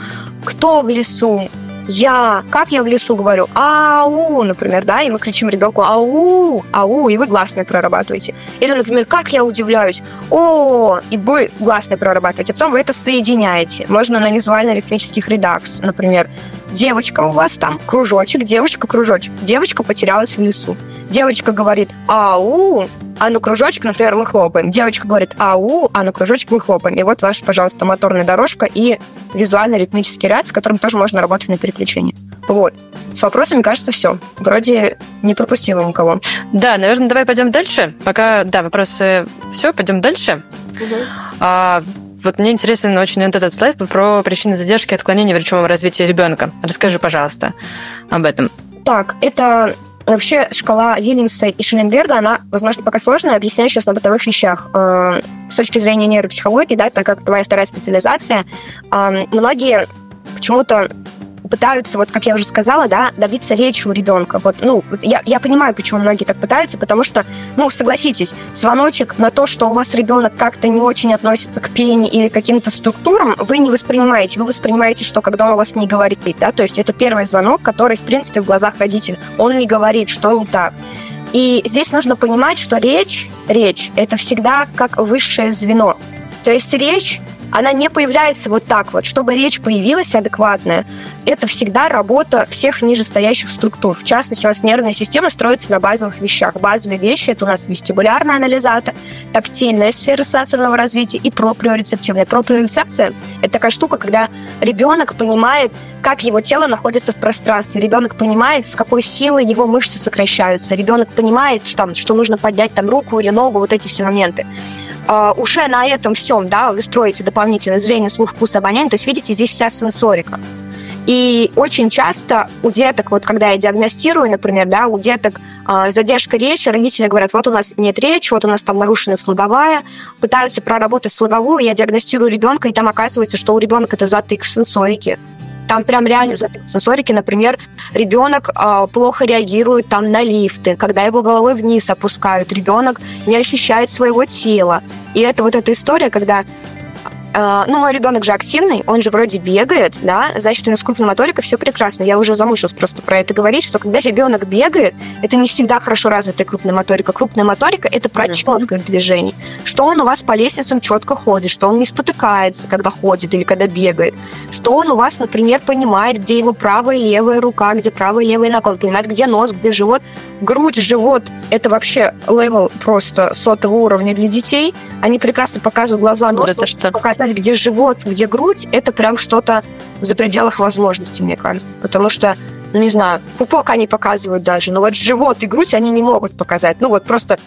кто в лесу, я, как я в лесу говорю, ау, например, да, и мы кричим ребенку ау, ау, и вы гласные прорабатываете. Или, например, как я удивляюсь, о, и вы гласные прорабатываете, а потом вы это соединяете. Можно на визуально-ритмических редакс, например, девочка у вас там, кружочек, девочка, кружочек, девочка потерялась в лесу. Девочка говорит ау, а на кружочек, например, мы хлопаем. Девочка говорит ау, а на кружочек мы хлопаем. И вот ваша, пожалуйста, моторная дорожка и визуально-ритмический ряд, с которым тоже можно работать на переключении. Вот. С вопросами, кажется, все. Вроде не пропустила никого. Да, наверное, давай пойдем дальше. Пока, да, вопросы все, пойдем дальше. Угу. А, вот мне интересен очень вот этот слайд про причины задержки и отклонения в речевом развитии ребенка. Расскажи, пожалуйста, об этом. Так, это Вообще, шкала Вильямса и Шелленберга, она, возможно, пока сложная, объясняю сейчас на бытовых вещах. Э, с точки зрения нейропсихологии, да, так как твоя вторая специализация, э, многие почему-то пытаются, вот как я уже сказала, да, добиться речи у ребенка. Вот, ну, я, я понимаю, почему многие так пытаются, потому что, ну, согласитесь, звоночек на то, что у вас ребенок как-то не очень относится к пении или каким-то структурам, вы не воспринимаете. Вы воспринимаете, что когда он у вас не говорит, да, то есть это первый звонок, который, в принципе, в глазах родителя, он не говорит, что не так. И здесь нужно понимать, что речь, речь, это всегда как высшее звено. То есть речь она не появляется вот так вот. Чтобы речь появилась адекватная, это всегда работа всех нижестоящих структур. В частности, у нас нервная система строится на базовых вещах. Базовые вещи – это у нас вестибулярный анализатор, тактильная сфера сенсорного развития и проприорецептивная. Проприорецепция – это такая штука, когда ребенок понимает, как его тело находится в пространстве. Ребенок понимает, с какой силой его мышцы сокращаются. Ребенок понимает, что, там, что нужно поднять там руку или ногу, вот эти все моменты. Uh, уже на этом всем, да, вы строите дополнительное зрение, слух, вкус, обоняние, то есть видите, здесь вся сенсорика. И очень часто у деток, вот когда я диагностирую, например, да, у деток э, задержка речи, родители говорят, вот у нас нет речи, вот у нас там нарушена слуговая, пытаются проработать слуговую, я диагностирую ребенка, и там оказывается, что у ребенка это затык сенсорики. Там прям реально затык сенсорики, например, ребенок э, плохо реагирует там на лифты, когда его головой вниз опускают, ребенок не ощущает своего тела. И это вот эта история, когда ну, мой ребенок же активный, он же вроде бегает, да, значит, у нас крупная моторика, все прекрасно. Я уже замышлилась просто про это говорить, что когда ребенок бегает, это не всегда хорошо развитая крупная моторика. Крупная моторика – это про четкость движений. Что он у вас по лестницам четко ходит, что он не спотыкается, когда ходит или когда бегает, что он у вас, например, понимает, где его правая и левая рука, где правая и левая нога, он понимает, где нос, где живот. Грудь, живот – это вообще level просто сотого уровня для детей. Они прекрасно показывают глаза, нос. Вот это что? Сказать, где живот, где грудь, это прям что-то за пределах возможностей, мне кажется. Потому что, ну, не знаю, пупок они показывают даже, но вот живот и грудь они не могут показать. Ну, вот просто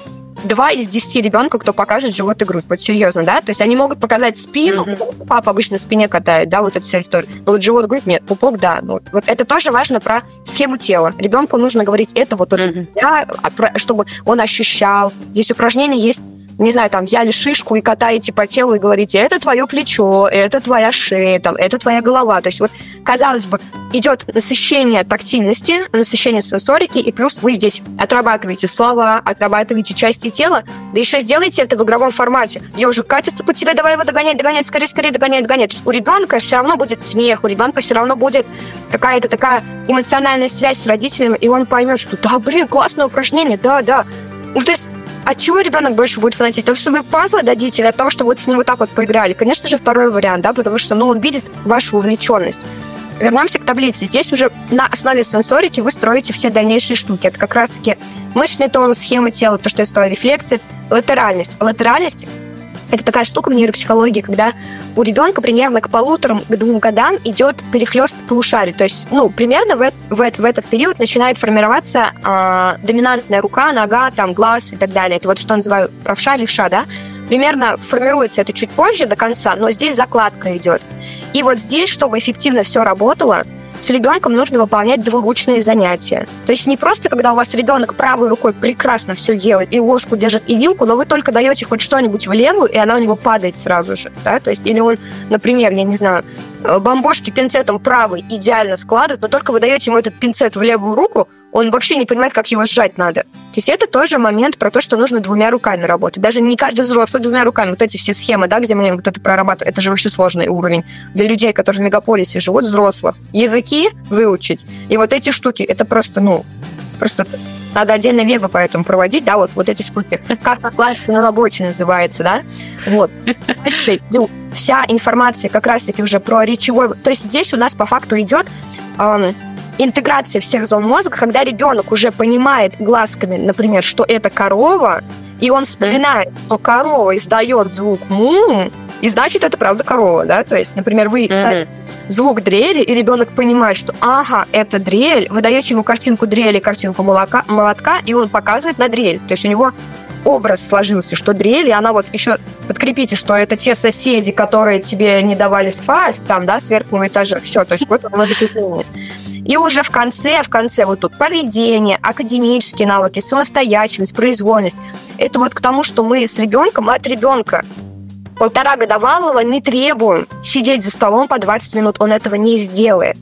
два из десяти ребенка, кто покажет живот и грудь. Вот серьезно, да? То есть они могут показать спину, mm-hmm. папа обычно в спине катает, да, вот эта вся история. Но вот живот, грудь нет, пупок, да. Вот, вот это тоже важно про схему тела. Ребенку нужно говорить это вот, mm-hmm. да, чтобы он ощущал. Здесь упражнение есть не знаю, там, взяли шишку и катаете по телу и говорите, это твое плечо, это твоя шея, там, это твоя голова. То есть вот, казалось бы, идет насыщение тактильности, насыщение сенсорики, и плюс вы здесь отрабатываете слова, отрабатываете части тела, да еще сделайте это в игровом формате. Я уже катится по тебе, давай его догонять, догонять, скорее, скорее, догонять, догонять. То есть у ребенка все равно будет смех, у ребенка все равно будет какая-то такая эмоциональная связь с родителями, и он поймет, что да, блин, классное упражнение, да, да. Ну, то есть от чего ребенок больше будет фанатеть? От что вы пазлы дадите, или от того, что вот с ним вот так вот поиграли? Конечно же, второй вариант, да, потому что, ну, он видит вашу увлеченность. Вернемся к таблице. Здесь уже на основе сенсорики вы строите все дальнейшие штуки. Это как раз-таки мышечный тонус, схема тела, то, что я сказала, рефлексы, латеральность. Латеральность это такая штука в нейропсихологии, когда у ребенка примерно к полуторам, к двум годам идет перехлест полушарий. То есть, ну, примерно в, в, в этот период начинает формироваться э, доминантная рука, нога, там, глаз и так далее. Это вот что называю правша, левша, да? Примерно формируется это чуть позже, до конца, но здесь закладка идет. И вот здесь, чтобы эффективно все работало, с ребенком нужно выполнять двуручные занятия. То есть не просто, когда у вас ребенок правой рукой прекрасно все делает, и ложку держит, и вилку, но вы только даете хоть что-нибудь в левую, и она у него падает сразу же. Да? То есть, или он, например, я не знаю, бомбошки пинцетом правый идеально складывает, но только вы даете ему этот пинцет в левую руку, он вообще не понимает, как его сжать надо. То есть это тоже момент про то, что нужно двумя руками работать. Даже не каждый взрослый двумя руками. Вот эти все схемы, да, где мы кто-то прорабатывает, это же вообще сложный уровень для людей, которые в мегаполисе живут, взрослых. Языки выучить. И вот эти штуки, это просто, ну, просто надо отдельно вебы по этому проводить, да, вот, вот эти штуки. Как класс на работе называется, да? Вот. Дальше вся информация как раз-таки уже про речевой... То есть здесь у нас по факту идет эм, интеграция всех зон мозга, когда ребенок уже понимает глазками, например, что это корова, и он вспоминает, что корова издает звук му, и значит, это правда корова, да? То есть, например, вы mm-hmm. Звук дрели, и ребенок понимает, что ага, это дрель, вы даете ему картинку дрели, картинку молока, молотка, и он показывает на дрель. То есть у него образ сложился, что дрель, и она вот еще подкрепите, что это те соседи, которые тебе не давали спать, там, да, с верхнего этажа, все, то есть вот оно закрепление. И уже в конце, в конце вот тут поведение, академические навыки, самостоятельность, произвольность. Это вот к тому, что мы с ребенком от ребенка полтора годовалого не требуем сидеть за столом по 20 минут. Он этого не сделает.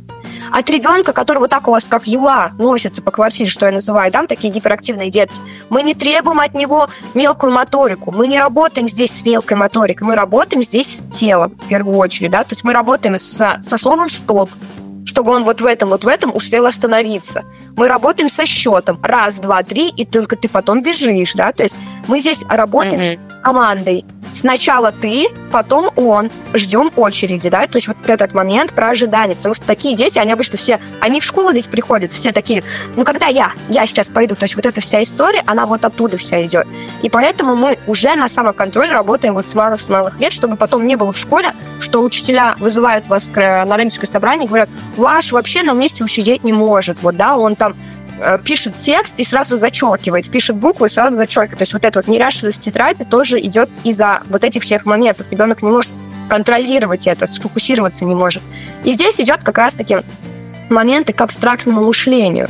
От ребенка, который вот так у вас, как юла, носится по квартире, что я называю, да, такие гиперактивные детки, мы не требуем от него мелкую моторику. Мы не работаем здесь с мелкой моторикой, мы работаем здесь с телом, в первую очередь, да, то есть мы работаем со, со словом «стоп», чтобы он вот в этом, вот в этом успел остановиться. Мы работаем со счетом. Раз, два, три, и только ты потом бежишь, да? То есть мы здесь работаем mm-hmm. с командой. Сначала ты, потом он, ждем очереди, да, то есть вот этот момент про ожидание, потому что такие дети, они обычно все, они в школу здесь приходят, все такие, ну когда я, я сейчас пойду, то есть вот эта вся история, она вот оттуда вся идет. И поэтому мы уже на самоконтроль работаем вот с малых, с малых лет, чтобы потом не было в школе, что учителя вызывают вас на родительское собрание и говорят, ваш вообще на месте усидеть не может, вот, да, он там Э, пишет текст и сразу зачеркивает, пишет буквы и сразу зачеркивает. То есть вот эта вот неряшливость тетради тоже идет из-за вот этих всех моментов. Ребенок не может контролировать это, сфокусироваться не может. И здесь идет как раз-таки моменты к абстрактному мышлению.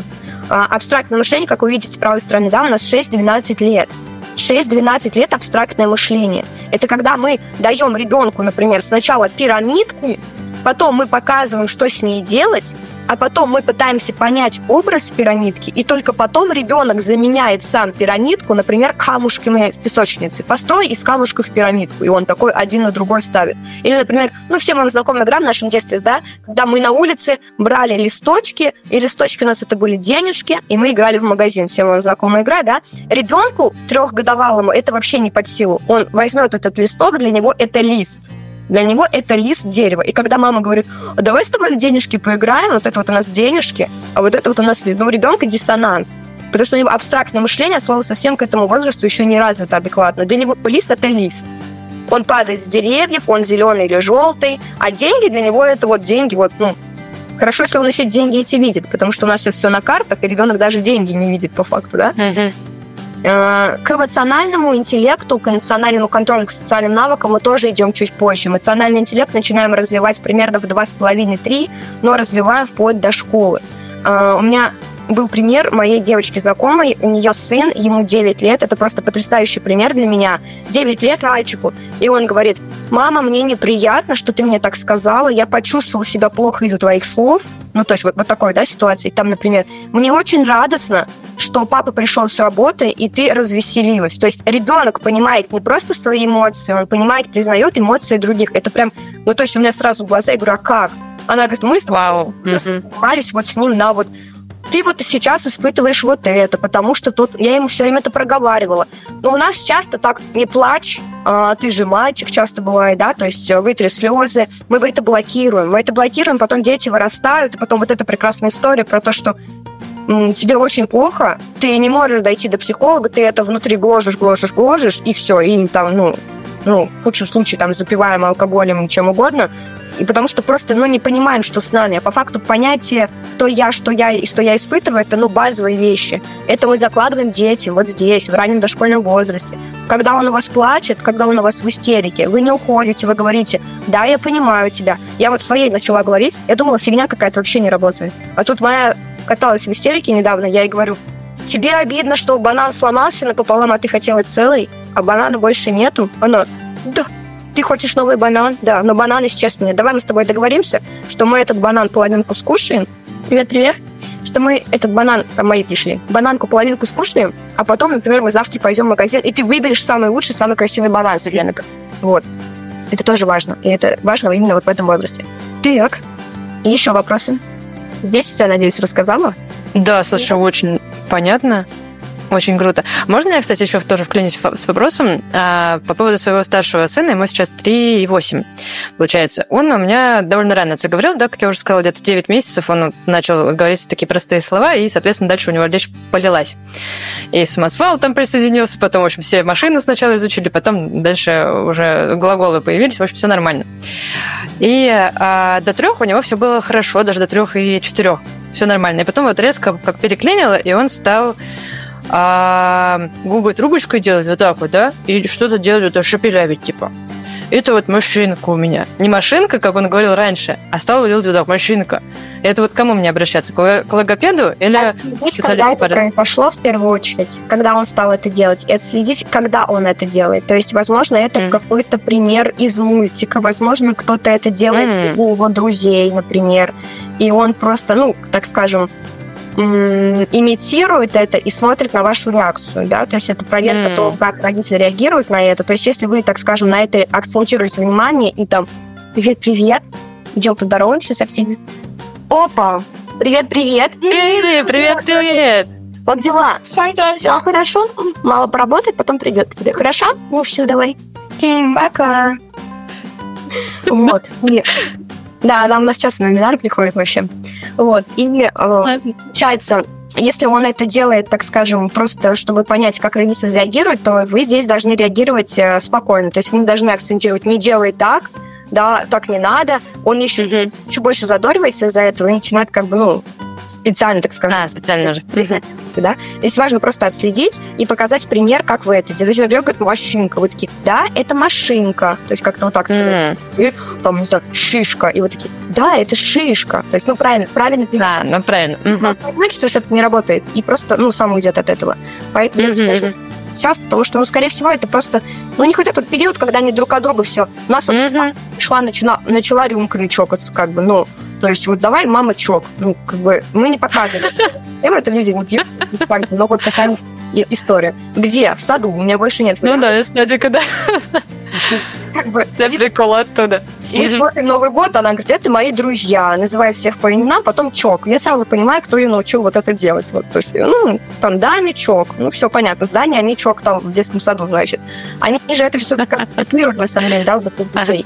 А, абстрактное мышление, как вы видите с правой стороны, да, у нас 6-12 лет. 6-12 лет абстрактное мышление. Это когда мы даем ребенку, например, сначала пирамидку, потом мы показываем, что с ней делать, а потом мы пытаемся понять образ пирамидки, и только потом ребенок заменяет сам пирамидку, например, камушками с песочницы. Построй из камушков пирамидку, и он такой один на другой ставит. Или, например, ну, всем вам знакомая игра в нашем детстве, да, когда мы на улице брали листочки, и листочки у нас это были денежки, и мы играли в магазин. Всем вам знакомая игра, да? Ребенку трехгодовалому это вообще не под силу. Он возьмет этот листок, для него это лист. Для него это лист дерева. И когда мама говорит, давай с тобой денежки поиграем, вот это вот у нас денежки, а вот это вот у нас лист. Ну, у ребенка диссонанс. Потому что у него абстрактное мышление, слово совсем к этому возрасту еще не развито адекватно. Для него лист – это лист. Он падает с деревьев, он зеленый или желтый, а деньги для него это вот деньги, вот, ну, Хорошо, если он еще деньги эти видит, потому что у нас сейчас все на картах, и ребенок даже деньги не видит по факту, да? Uh-huh. Э, к эмоциональному интеллекту, к эмоциональному контролю, к социальным навыкам мы тоже идем чуть позже. Эмоциональный интеллект начинаем развивать примерно в 2,5-3, но развиваем вплоть до школы. Э, у меня был пример моей девочки знакомой, у нее сын, ему 9 лет, это просто потрясающий пример для меня. 9 лет мальчику, и он говорит, мама, мне неприятно, что ты мне так сказала, я почувствовал себя плохо из-за твоих слов, ну, то есть вот, вот такой, да, ситуации. Там, например, мне очень радостно, что папа пришел с работы, и ты развеселилась. То есть ребенок понимает не просто свои эмоции, он понимает, признает эмоции других. Это прям, ну, то есть у меня сразу глаза, я говорю, а как? Она говорит, мы с Вау. занимались вот с ним на вот ты вот сейчас испытываешь вот это, потому что тут я ему все время это проговаривала. Но у нас часто так не плачь, а, ты же мальчик, часто бывает, да, то есть э, вытри слезы, мы это блокируем, мы это блокируем, потом дети вырастают, и потом вот эта прекрасная история про то, что тебе очень плохо, ты не можешь дойти до психолога, ты это внутри гложешь, гложешь, гложешь, и все, и там, ну, ну, в худшем случае, там, запиваем алкоголем, чем угодно, и потому что просто, ну, не понимаем, что с нами. А по факту понятие, кто я, что я и что я испытываю, это, ну, базовые вещи. Это мы закладываем детям вот здесь, в раннем дошкольном возрасте. Когда он у вас плачет, когда он у вас в истерике, вы не уходите, вы говорите, да, я понимаю тебя. Я вот своей начала говорить, я думала, фигня какая-то вообще не работает. А тут моя каталась в истерике недавно, я ей говорю, тебе обидно, что банан сломался напополам, а ты хотела целый, а банана больше нету? Она, да, ты хочешь новый банан? Да, но бананы сейчас нет. Давай мы с тобой договоримся, что мы этот банан половинку скушаем. Привет, привет. Что мы этот банан, там мои пришли, бананку половинку скушаем, а потом, например, мы завтра пойдем в магазин, и ты выберешь самый лучший, самый красивый банан с рынка. Вот. Это тоже важно. И это важно именно вот в этом возрасте. Так. Еще вопросы? Здесь я, надеюсь, рассказала? Да, слушай, очень понятно. Очень круто. Можно я, кстати, еще тоже вклинюсь с вопросом а, по поводу своего старшего сына, ему сейчас 3 и 8, получается. Он у меня довольно рано заговорил, да, как я уже сказала, где-то 9 месяцев он начал говорить такие простые слова, и, соответственно, дальше у него речь полилась. И самосвал там присоединился, потом, в общем, все машины сначала изучили, потом дальше уже глаголы появились, в общем, все нормально. И а, до трех у него все было хорошо, даже до трех и четырех все нормально. И потом вот резко как переклинило, и он стал а, губы трубочкой делать вот так вот, да, и что-то делать, это шепелявить, типа. Это вот машинка у меня. Не машинка, как он говорил раньше, а стал делать вот так, машинка. Это вот кому мне обращаться? К логопеду или а, когда это произошло в первую очередь, когда он стал это делать, это следить, когда он это делает. То есть, возможно, это mm. какой-то пример из мультика, возможно, кто-то это делает mm. у его друзей, например, и он просто, ну, так скажем, имитирует это и смотрит на вашу реакцию, да, то есть это проверка mm. того, как родители реагируют на это. То есть если вы, так скажем, на это акцентируете внимание и там «Привет-привет», идем поздороваемся со всеми. Опа! Привет-привет! Привет-привет! Как дела? Все, все, все хорошо. Мало поработает, потом придет к тебе. Хорошо? Ну все, давай. Пока. Вот. Да, нам у нас сейчас на вебинар приходит вообще. Вот. И э, получается, если он это делает, так скажем, просто чтобы понять, как родитель реагирует, то вы здесь должны реагировать э, спокойно. То есть вы не должны акцентировать «не делай так», да, так не надо. Он еще, еще больше задоривается из-за этого и начинает как бы, ну, специально, так сказать. А, специально же. Да? Здесь важно просто отследить и показать пример, как вы это делаете. Например, говорит, машинка. Вы такие, да, это машинка. То есть как-то вот так сказать. Mm. И там, не знаю, шишка. И вы такие, да, это шишка. То есть, ну, правильно, правильно. Да, ну, правильно. Mm-hmm. Понимаете, что это не работает. И просто, ну, сам уйдет от этого. Поэтому mm-hmm. сейчас, потому что, ну, скорее всего, это просто, ну, не хотят тот период, когда они друг от друга все. У нас mm-hmm. вот шла, начала, начала рюмками чокаться, как бы, ну, то есть вот давай, мама, чок. Ну, как бы мы не показываем. Это люди вот но вот такая история. Где? В саду. У меня больше нет. Ну да, я садика, да. Как бы... Я прикол оттуда. Мы смотрим Новый год, она говорит, это мои друзья, называет всех по именам, потом чок. Я сразу понимаю, кто ее научил вот это делать. Вот, то есть, ну, там, Даня, чок. Ну, все понятно. С Даней они чок там в детском саду, значит. Они же это все как на самом деле, да, вот детей.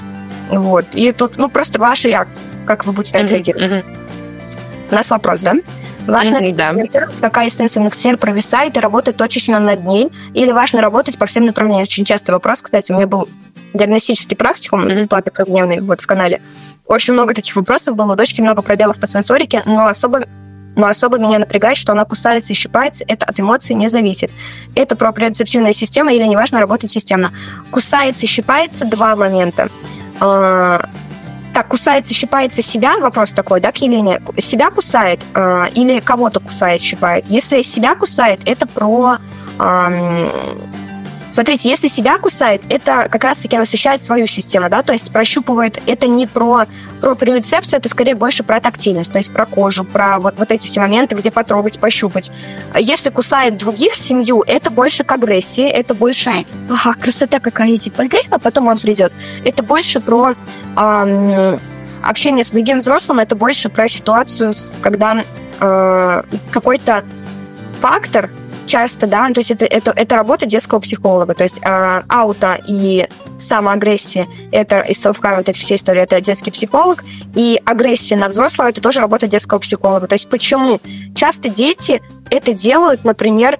Вот. И тут, ну, просто ваша реакция, как вы будете реагировать. У нас вопрос, да? Важно ли, да. какая из сенсорных сфер провисает и работать точечно над ней, или важно работать по всем направлениям? Очень частый вопрос, кстати, у меня был диагностический практикум, mm-hmm. платы каждодневный вот в канале. Очень много таких вопросов было, у дочки много пробелов по сенсорике, но особо но особо меня напрягает, что она кусается и щипается, это от эмоций не зависит. Это про проприоцептивная система или неважно работать системно. Кусается и щипается два момента. Так, кусается, щипается себя, вопрос такой, да, к Елене, себя кусает э, или кого-то кусает, щипает? Если себя кусает, это про э, Смотрите, если себя кусает, это как раз-таки насыщает свою систему, да, то есть прощупывает, это не про, про рецепцию, это скорее больше про тактильность, то есть про кожу, про вот, вот эти все моменты, где потрогать, пощупать. Если кусает других семью, это больше к агрессии, это больше, ага, красота какая, типа, агрессия, а потом он придет. Это больше про эм, общение с другим взрослым, это больше про ситуацию, когда э, какой-то фактор часто, да, то есть это, это, это работа детского психолога, то есть э, ауто и самоагрессия, это и self вот эти все истории, это детский психолог, и агрессия на взрослого, это тоже работа детского психолога. То есть почему? Часто дети это делают, например,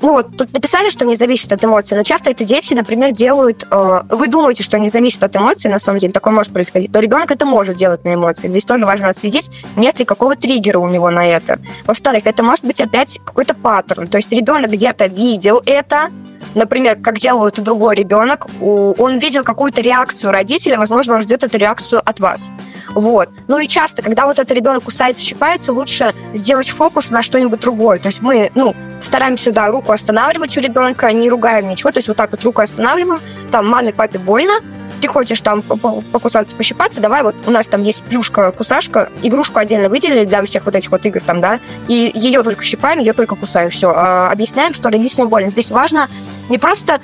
ну вот, тут написали, что не зависит от эмоций, но часто это дети, например, делают... Э, вы думаете, что не зависит от эмоций, на самом деле такое может происходить, но ребенок это может делать на эмоциях. Здесь тоже важно отследить, нет ли какого триггера у него на это. Во-вторых, это может быть опять какой-то паттерн. То есть ребенок где-то видел это, например, как делал это другой ребенок, он видел какую-то реакцию родителя, возможно, он ждет эту реакцию от вас. Вот. Ну и часто, когда вот этот ребенок кусается, щипается, лучше сделать фокус на что-нибудь другое. То есть мы, ну, стараемся, да, руку останавливать у ребенка, не ругаем ничего, то есть вот так вот руку останавливаем, там маме, папе больно, ты хочешь там покусаться, пощипаться, давай вот у нас там есть плюшка-кусашка, игрушку отдельно выделили для всех вот этих вот игр там, да, и ее только щипаем, ее только кусаю, все. А, объясняем, что родителям больно. Здесь важно не просто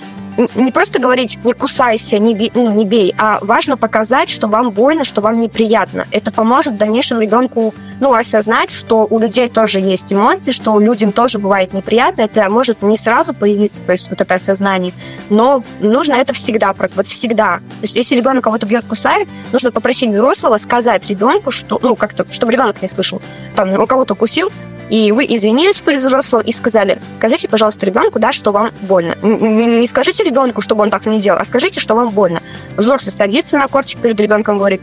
не просто говорить «не кусайся, не бей, ну, не бей», а важно показать, что вам больно, что вам неприятно. Это поможет в дальнейшем ребенку ну, осознать, что у людей тоже есть эмоции, что людям тоже бывает неприятно. Это может не сразу появиться, то есть вот это осознание, но нужно это всегда, вот всегда. То есть если ребенок кого-то бьет, кусает, нужно попросить взрослого сказать ребенку, что, ну, как-то, чтобы ребенок не слышал, там, у кого-то кусил, и вы извинились перед взрослым и сказали, скажите, пожалуйста, ребенку, да, что вам больно. Не скажите ребенку, чтобы он так не делал, а скажите, что вам больно. Взрослый садится на корчик перед ребенком, говорит,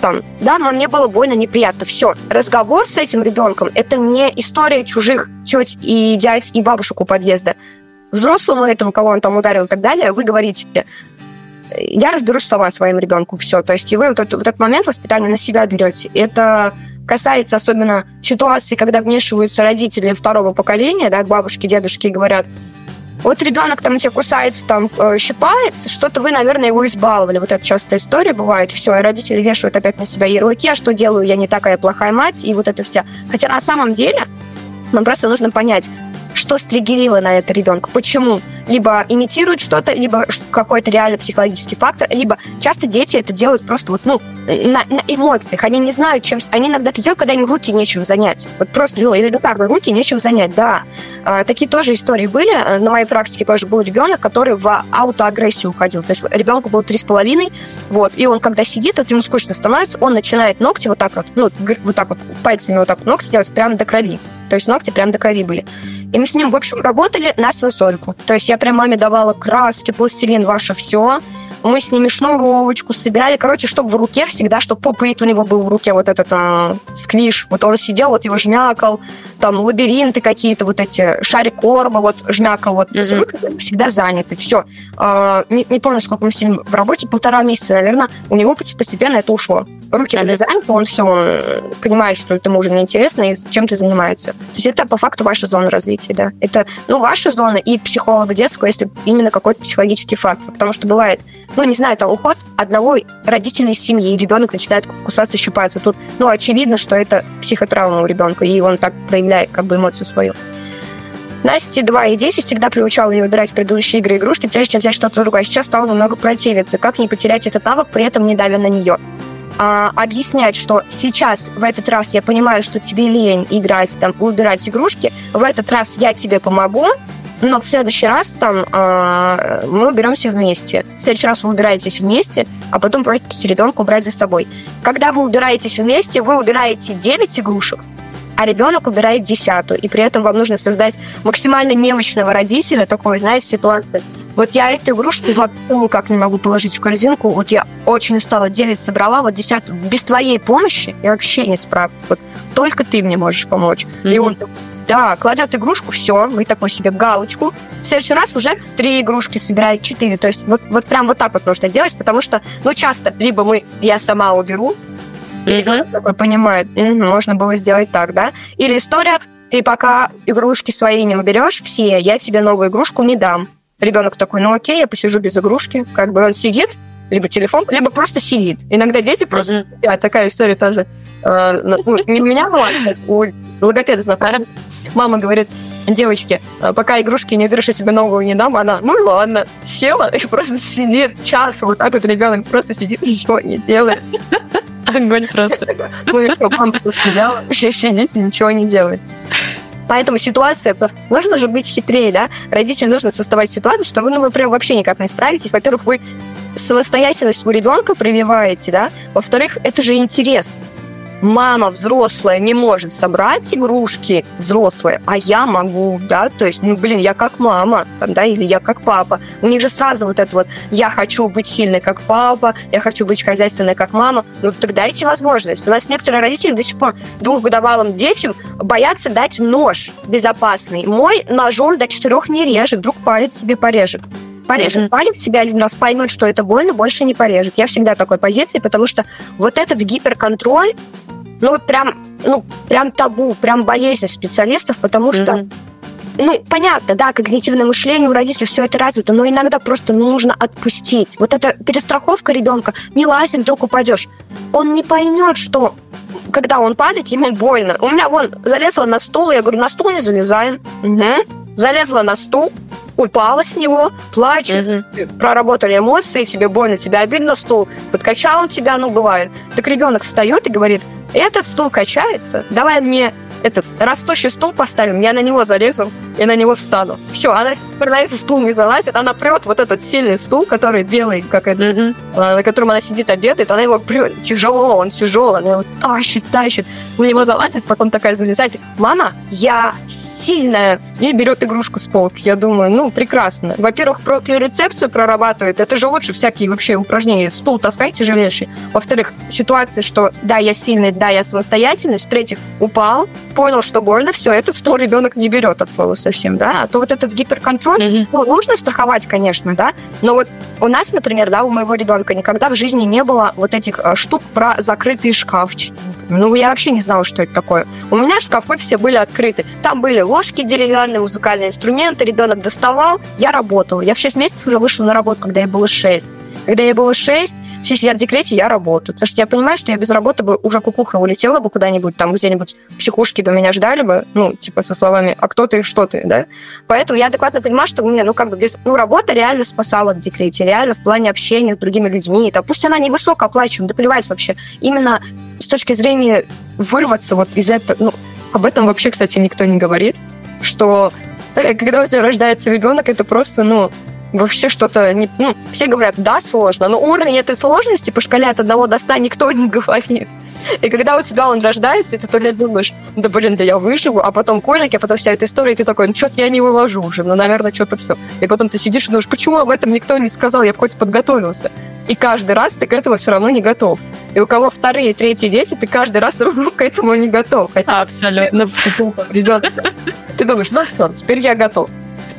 там, да, но мне было больно, неприятно. Все. Разговор с этим ребенком – это не история чужих теть и дядь и бабушек у подъезда. Взрослому этому, кого он там ударил и так далее, вы говорите, я разберусь сама своим ребенком, все. То есть и вы вот этот, вот этот момент воспитания на себя берете. Это касается особенно ситуации, когда вмешиваются родители второго поколения, да, бабушки, дедушки, и говорят, вот ребенок там тебя кусается, там э, щипается, что-то вы, наверное, его избаловали. Вот это частая история бывает. Все, и родители вешают опять на себя ярлыки, а что делаю, я не такая плохая мать, и вот это все. Хотя на самом деле нам просто нужно понять, что стригерило на это ребенка. Почему? Либо имитируют что-то, либо какой-то реально психологический фактор, либо часто дети это делают просто вот, ну, на, на эмоциях. Они не знают, чем... Они иногда это делают, когда им руки нечем занять. Вот просто, ну, элементарно, руки нечем занять, да. А, такие тоже истории были. На моей практике тоже был ребенок, который в аутоагрессию уходил. То есть ребенку было три с половиной, вот, и он, когда сидит, это ему скучно становится, он начинает ногти вот так вот, ну, вот так вот, пальцами вот так вот ногти делать прямо до крови. То есть ногти прям до крови были. И мы с ним, в общем, работали на сенсорику. То есть я прям маме давала краски, пластилин, ваше все. Мы с ними шнуровочку собирали. Короче, чтобы в руке всегда, чтобы попыт у него был в руке вот этот а, сквиш. Вот он сидел, вот его жмякал. Там лабиринты какие-то, вот эти шарик корма, вот жмякал. Вот mm-hmm. всегда заняты. Все. А, не, не помню, сколько мы с ним в работе, полтора месяца, наверное. У него постепенно это ушло руки налезают, он все э, понимает, что этому уже неинтересно и чем ты занимается. То есть это по факту ваша зона развития, да. Это, ну, ваша зона и психолога детского, если именно какой-то психологический фактор. Потому что бывает, ну, не знаю, там уход одного родителя из семьи, и ребенок начинает кусаться, щипаться. Тут, ну, очевидно, что это психотравма у ребенка, и он так проявляет как бы эмоцию свою. Насте 2 и 10 всегда приучала ее выбирать предыдущие игры и игрушки, прежде чем взять что-то другое. Сейчас стала немного противиться. Как не потерять этот навык, при этом не давя на нее? А, объяснять, что сейчас, в этот раз я понимаю, что тебе лень играть, там, убирать игрушки, в этот раз я тебе помогу, но в следующий раз там э, мы уберемся вместе. В следующий раз вы убираетесь вместе, а потом просите ребенка убрать за собой. Когда вы убираетесь вместе, вы убираете 9 игрушек, а ребенок убирает десятую. И при этом вам нужно создать максимально немощного родителя, такой, знаете, ситуации. Вот я эту игрушку вообще никак не могу положить в корзинку. Вот я очень устала, 9 собрала, вот десятую. Без твоей помощи я вообще не справлюсь. Вот только ты мне можешь помочь. Mm-hmm. И он да, кладет игрушку, все, вы такой себе галочку. В следующий раз уже три игрушки собирает, четыре. То есть вот, вот прям вот так вот нужно делать, потому что, ну, часто либо мы, я сама уберу, и ребенок такой понимает, можно было сделать так, да? Или история, ты пока игрушки свои не уберешь все, я тебе новую игрушку не дам. Ребенок такой, ну окей, я посижу без игрушки. Как бы он сидит, либо телефон, либо просто сидит. Иногда дети просто... Mm-hmm. такая история тоже. Э, ну, не у меня была, у логопеда знакомая. Мама говорит, девочки, э, пока игрушки не я себе новую не дам, она, ну ладно, села и просто сидит час, вот так вот ребенок просто сидит, ничего не делает. Огонь просто. Ну и что, мама взяла, сидит, ничего не делает. Поэтому ситуация, нужно же быть хитрее, да? Родителям нужно создавать ситуацию, что вы, ну, вы прям вообще никак не справитесь. Во-первых, вы самостоятельность у ребенка прививаете, да? Во-вторых, это же интерес мама взрослая не может собрать игрушки взрослые, а я могу, да, то есть, ну, блин, я как мама, там, да, или я как папа. У них же сразу вот это вот, я хочу быть сильной как папа, я хочу быть хозяйственной как мама, ну, тогда дайте возможность. У нас некоторые родители до сих пор двухгодовалым детям боятся дать нож безопасный. Мой ножом до четырех не режет, вдруг палец себе порежет порежет mm-hmm. палец себя один раз, поймет, что это больно, больше не порежет. Я всегда такой позиции, потому что вот этот гиперконтроль, ну, прям, ну, прям табу, прям болезнь специалистов, потому что mm-hmm. Ну, понятно, да, когнитивное мышление у родителей все это развито, но иногда просто нужно отпустить. Вот эта перестраховка ребенка, не лазь, вдруг упадешь. Он не поймет, что когда он падает, ему больно. У меня вон залезла на стул, я говорю, на стул не залезаем. Угу. Залезла на стул, упала с него, плачет, угу. проработали эмоции, тебе больно, тебе обидно, стул подкачал тебя, ну, бывает. Так ребенок встает и говорит, этот стул качается, давай мне этот растущий стул поставим, я на него залезу и на него встану. Все, она на этот стул не залазит, она прет вот этот сильный стул, который белый, как это, mm-hmm. на котором она сидит, обедает, она его прет тяжело, он тяжелый, она его тащит, тащит, на него залазит, потом такая залезает, мама, я сильная, и берет игрушку с полки. Я думаю, ну, прекрасно. Во-первых, про рецепцию прорабатывает. Это же лучше всякие вообще упражнения. Стул таскай тяжелейший. Во-вторых, ситуация, что да, я сильный, да, я самостоятельность. В-третьих, упал, понял, что больно, все, этот стул ребенок не берет от слова совсем, да. А то вот этот гиперконтроль, mm-hmm. ну, нужно страховать, конечно, да, но вот у нас, например, да, у моего ребенка никогда в жизни не было вот этих э, штук про закрытые шкафчики. Ну, я вообще не знала, что это такое. У меня шкафы все были открыты. Там были ложки деревянные, музыкальные инструменты, ребенок доставал, я работала. Я в 6 месяцев уже вышла на работу, когда ей было 6. Когда ей было 6, все сидят в декрете, я работаю. Потому что я понимаю, что я без работы бы уже кукуха улетела бы куда-нибудь, там где-нибудь психушки бы меня ждали бы, ну, типа со словами «а кто ты, что ты?», да? Поэтому я адекватно понимаю, что у меня, ну, как бы без... Ну, работа реально спасала в декрете, реально в плане общения с другими людьми. Там, пусть она не высокооплачиваемая, да плевать вообще. Именно с точки зрения вырваться вот из этого... Ну, об этом вообще, кстати, никто не говорит, что э, когда у тебя рождается ребенок, это просто, ну, вообще что-то... Не, ну, все говорят, да, сложно, но уровень этой сложности по шкале от 1 до 100 никто не говорит. И когда у тебя он рождается, ты то ли думаешь, да блин, да я выживу, а потом колики, а потом вся эта история, и ты такой, ну что-то я не вывожу уже, ну, наверное, что-то все. И потом ты сидишь и думаешь, почему об этом никто не сказал, я бы хоть подготовился. И каждый раз ты к этому все равно не готов. И у кого вторые и третьи дети, ты каждый раз к этому не готов. Хотя Абсолютно. Ребят, ты думаешь, ну все, теперь я готов.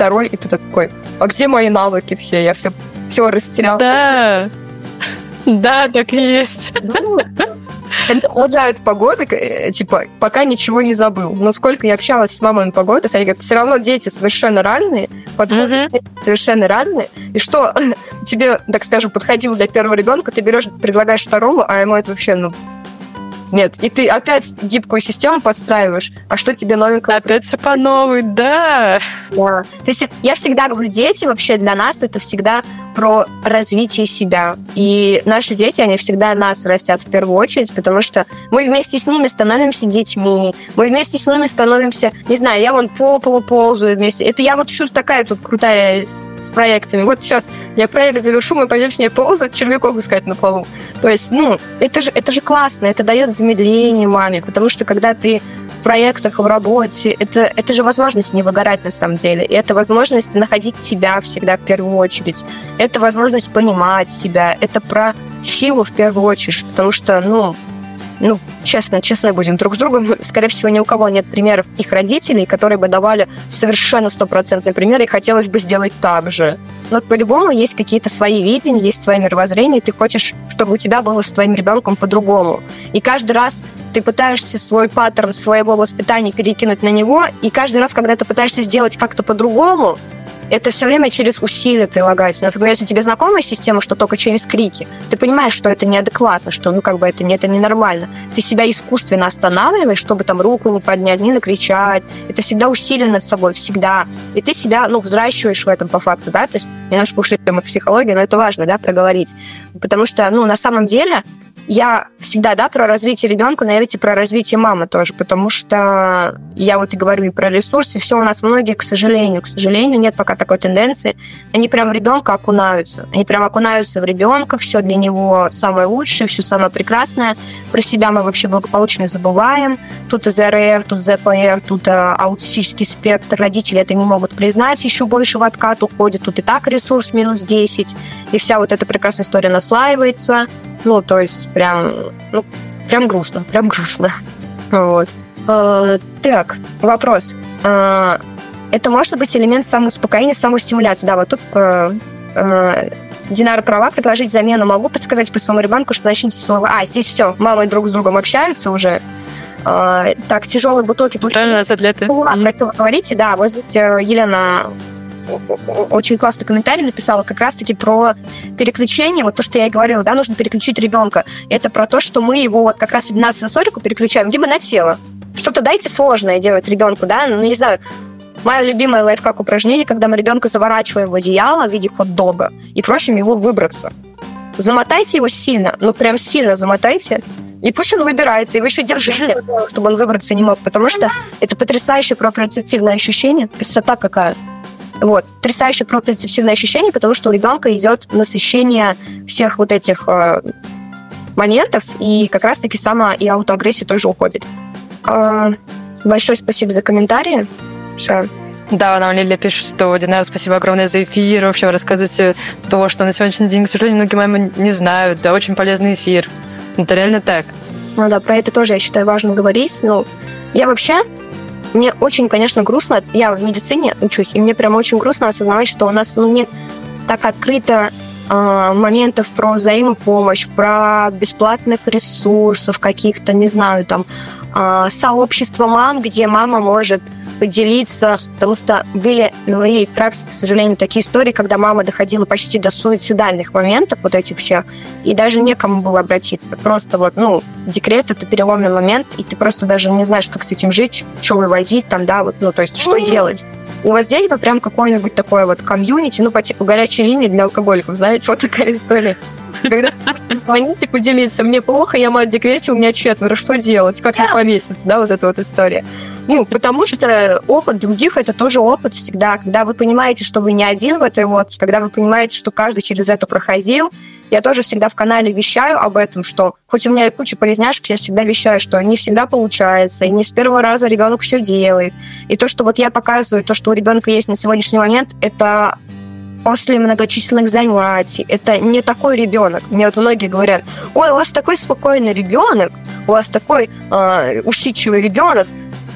Второй, и ты такой, а где мои навыки все? Я все, все растерял. Да, да, так и есть. Продолжают погоды, э, типа, пока ничего не забыл. Но сколько я общалась с мамой по году, они говорят, все равно дети совершенно разные, подходы совершенно разные. И что тебе, так скажем, подходил для первого ребенка, ты берешь, предлагаешь второму, а ему это вообще, ну, нет, и ты опять гибкую систему подстраиваешь, а что тебе новенькое? Опять все по новой, да. Да. То есть я всегда говорю, дети вообще для нас это всегда про развитие себя. И наши дети, они всегда нас растят в первую очередь, потому что мы вместе с ними становимся детьми, мы вместе с ними становимся, не знаю, я вон по полу ползаю вместе. Это я вот что такая тут крутая с проектами. Вот сейчас я проект завершу, мы пойдем с ней ползать, червяков искать на полу. То есть, ну, это же, это же классно, это дает замедление маме, потому что когда ты в проектах, в работе, это, это же возможность не выгорать на самом деле. И это возможность находить себя всегда в первую очередь. Это возможность понимать себя. Это про силу в первую очередь, потому что, ну, ну, честно, честно будем друг с другом, скорее всего, ни у кого нет примеров их родителей, которые бы давали совершенно стопроцентный пример, и хотелось бы сделать так же. Но по-любому есть какие-то свои видения, есть свои мировоззрения, и ты хочешь, чтобы у тебя было с твоим ребенком по-другому. И каждый раз ты пытаешься свой паттерн своего воспитания перекинуть на него, и каждый раз, когда ты пытаешься сделать как-то по-другому, это все время через усилия прилагается. Например, если тебе знакомая система, что только через крики, ты понимаешь, что это неадекватно, что ну как бы это, это ненормально. Ты себя искусственно останавливаешь, чтобы там руку не поднять, не накричать. Это всегда усилие над собой, всегда. И ты себя, ну, взращиваешь в этом по факту, да, то есть немножко ушли мы в психологию, но это важно, да, проговорить. Потому что, ну, на самом деле я всегда, да, про развитие ребенка, наверное, про развитие мамы тоже, потому что я вот и говорю и про ресурсы, все у нас многие, к сожалению, к сожалению, нет пока такой тенденции, они прям в ребенка окунаются, они прям окунаются в ребенка, все для него самое лучшее, все самое прекрасное, про себя мы вообще благополучно забываем, тут ЗРР, тут ЗПР, тут э, аутистический спектр, родители это не могут признать, еще больше в откат уходит, тут и так ресурс минус 10, и вся вот эта прекрасная история наслаивается, ну, то есть прям, ну, прям грустно, прям грустно. Вот. Э, так, вопрос. Э, это может быть элемент самоуспокоения, самостимуляции. Да, вот тут э, э, Динара права, предложить замену могу подсказать по своему ребенку, что начните слово. А, здесь все, мамы друг с другом общаются уже. Э, так, тяжелые бутылки. Ну, ладно, про что вы говорите, да, вот Елена очень классный комментарий написала как раз-таки про переключение, вот то, что я и говорила, да, нужно переключить ребенка. Это про то, что мы его вот как раз на сенсорику переключаем, либо на тело. Что-то дайте сложное делать ребенку, да, ну, не знаю, Мое любимое лайфхак упражнение, когда мы ребенка заворачиваем в одеяло в виде хот-дога и просим его выбраться. Замотайте его сильно, ну прям сильно замотайте, и пусть он выбирается, и вы еще держите, чтобы он выбраться не мог, потому что это потрясающее проприоцептивное ощущение, красота какая. Вот. Потрясающее проприоцептивное ощущение, потому что у ребенка идет насыщение всех вот этих э, моментов, и как раз-таки сама и аутоагрессия тоже уходит. Э, большое спасибо за комментарии. Все. Да, нам Лилия пишет, что Динара, спасибо огромное за эфир. Вообще вы рассказываете то, что на сегодняшний день, к сожалению, многие мамы не знают. Да, очень полезный эфир. Это реально так. Ну да, про это тоже, я считаю, важно говорить. Ну, я вообще мне очень, конечно, грустно. Я в медицине учусь, и мне прям очень грустно осознавать, что у нас ну, нет так открыто э, моментов про взаимопомощь, про бесплатных ресурсов каких-то, не знаю, там, э, сообщество мам, где мама может поделиться, потому что были на моей практике, к сожалению, такие истории, когда мама доходила почти до суицидальных моментов вот этих всех, и даже некому было обратиться. Просто вот, ну, декрет — это переломный момент, и ты просто даже не знаешь, как с этим жить, что вывозить там, да, вот, ну, то есть что делать. И вот здесь бы прям какой-нибудь такой вот комьюнити, ну, по типу горячей линии для алкоголиков, знаете, вот такая история. Когда звоните поделиться, мне плохо, я мать декрете, у меня четверо, что делать? Как не повеситься, да, вот эта вот история. Ну, потому что опыт других – это тоже опыт всегда. Когда вы понимаете, что вы не один в этой лодке, когда вы понимаете, что каждый через это проходил, я тоже всегда в канале вещаю об этом, что хоть у меня и куча полезняшек, я всегда вещаю, что не всегда получается, и не с первого раза ребенок все делает. И то, что вот я показываю, то, что у ребенка есть на сегодняшний момент, это после многочисленных занятий. Это не такой ребенок. Мне вот многие говорят, ой, у вас такой спокойный ребенок, у вас такой э, усидчивый ребенок.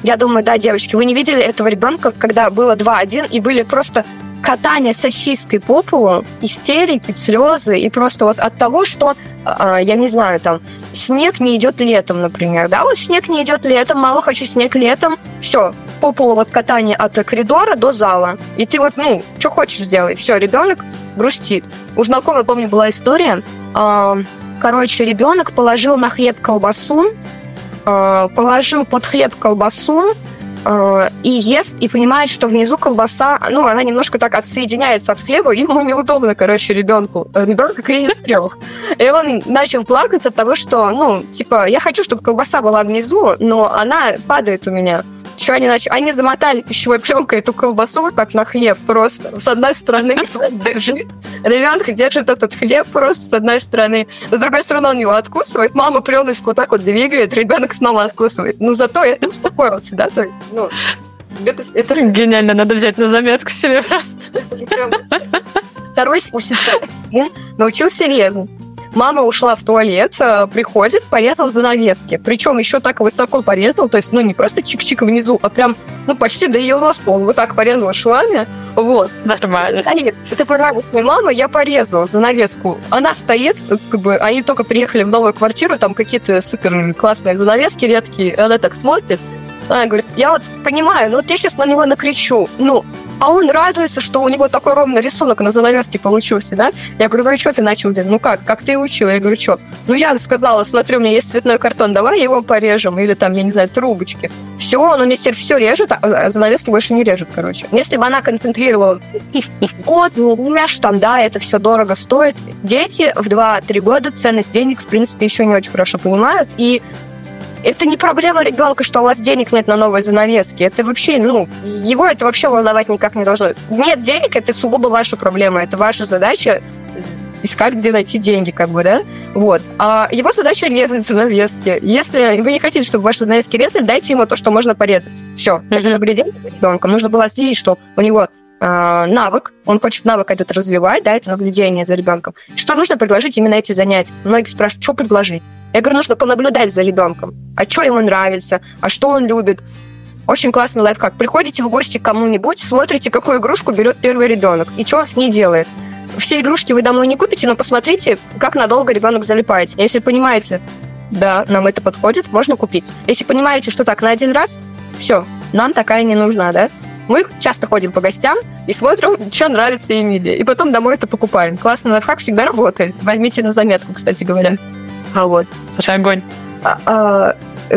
Я думаю, да, девочки, вы не видели этого ребенка, когда было 2-1, и были просто катание сосиской по полу, истерики, слезы, и просто вот от того, что, э, я не знаю, там, снег не идет летом, например, да, вот снег не идет летом, мало хочу снег летом, все, по полу вот катание от коридора до зала. И ты вот, ну, что хочешь сделать. Все, ребенок грустит. У знакомой, помню, была история. А, короче, ребенок положил на хлеб колбасу, а, положил под хлеб колбасу, и ест, и понимает, что внизу колбаса, ну, она немножко так отсоединяется от хлеба, ему неудобно, короче, ребенку. Ребенка кризис трех. И он начал плакать от того, что, ну, типа, я хочу, чтобы колбаса была внизу, но она падает у меня. Что они начали? Они замотали пищевой пленкой эту колбасу, как на хлеб просто. С одной стороны держит, ребенок держит этот хлеб просто с одной стороны. С другой стороны он его откусывает, мама пленочку вот так вот двигает, ребенок снова откусывает. Ну, зато я успокоился, да, то есть, ну, это, это гениально, надо взять на заметку себе просто. Второй у сестры научился резать. Мама ушла в туалет, э, приходит, порезал занавески. Причем еще так высоко порезал, то есть, ну, не просто чик-чик внизу, а прям, ну, почти до ее роста. Он вот так порезал швами. Вот. Нормально. Они, это моей маме, я порезала занавеску. Она стоит, как бы, они только приехали в новую квартиру, там какие-то супер классные занавески редкие. Она так смотрит, она говорит, я вот понимаю, ну вот я сейчас на него накричу. Ну, а он радуется, что у него такой ровный рисунок на занавеске получился, да? Я говорю, ну что ты начал делать? Ну как, как ты учил? Я говорю, что? Ну я сказала, смотри, у меня есть цветной картон, давай его порежем, или там, я не знаю, трубочки. Все, он у меня теперь все режет, а занавески больше не режет, короче. Если бы она концентрировала, вот, у меня ж там, да, это все дорого стоит. Дети в 2-3 года ценность денег, в принципе, еще не очень хорошо понимают, и это не проблема ребенка, что у вас денег нет на новые занавески. Это вообще, ну, его это вообще волновать никак не должно. Нет денег, это сугубо ваша проблема. Это ваша задача искать, где найти деньги, как бы, да? Вот. А его задача резать занавески. Если вы не хотите, чтобы ваши занавески резали, дайте ему то, что можно порезать. Все. Это наблюдение ребенком. Нужно было следить, что у него навык, он хочет навык этот развивать, да, это наблюдение за ребенком. Что нужно предложить именно эти занятия? Многие спрашивают, что предложить? Я говорю, нужно понаблюдать за ребенком. А что ему нравится, а что он любит. Очень классный лайфхак. Приходите в гости к кому-нибудь, смотрите, какую игрушку берет первый ребенок и что он с ней делает. Все игрушки вы домой не купите, но посмотрите, как надолго ребенок залипает. Если понимаете, да, нам это подходит, можно купить. Если понимаете, что так на один раз, все, нам такая не нужна, да? Мы часто ходим по гостям и смотрим, что нравится Эмилии. И потом домой это покупаем. Классный лайфхак всегда работает. Возьмите на заметку, кстати говоря. А вот. Слушай, огонь. А, а,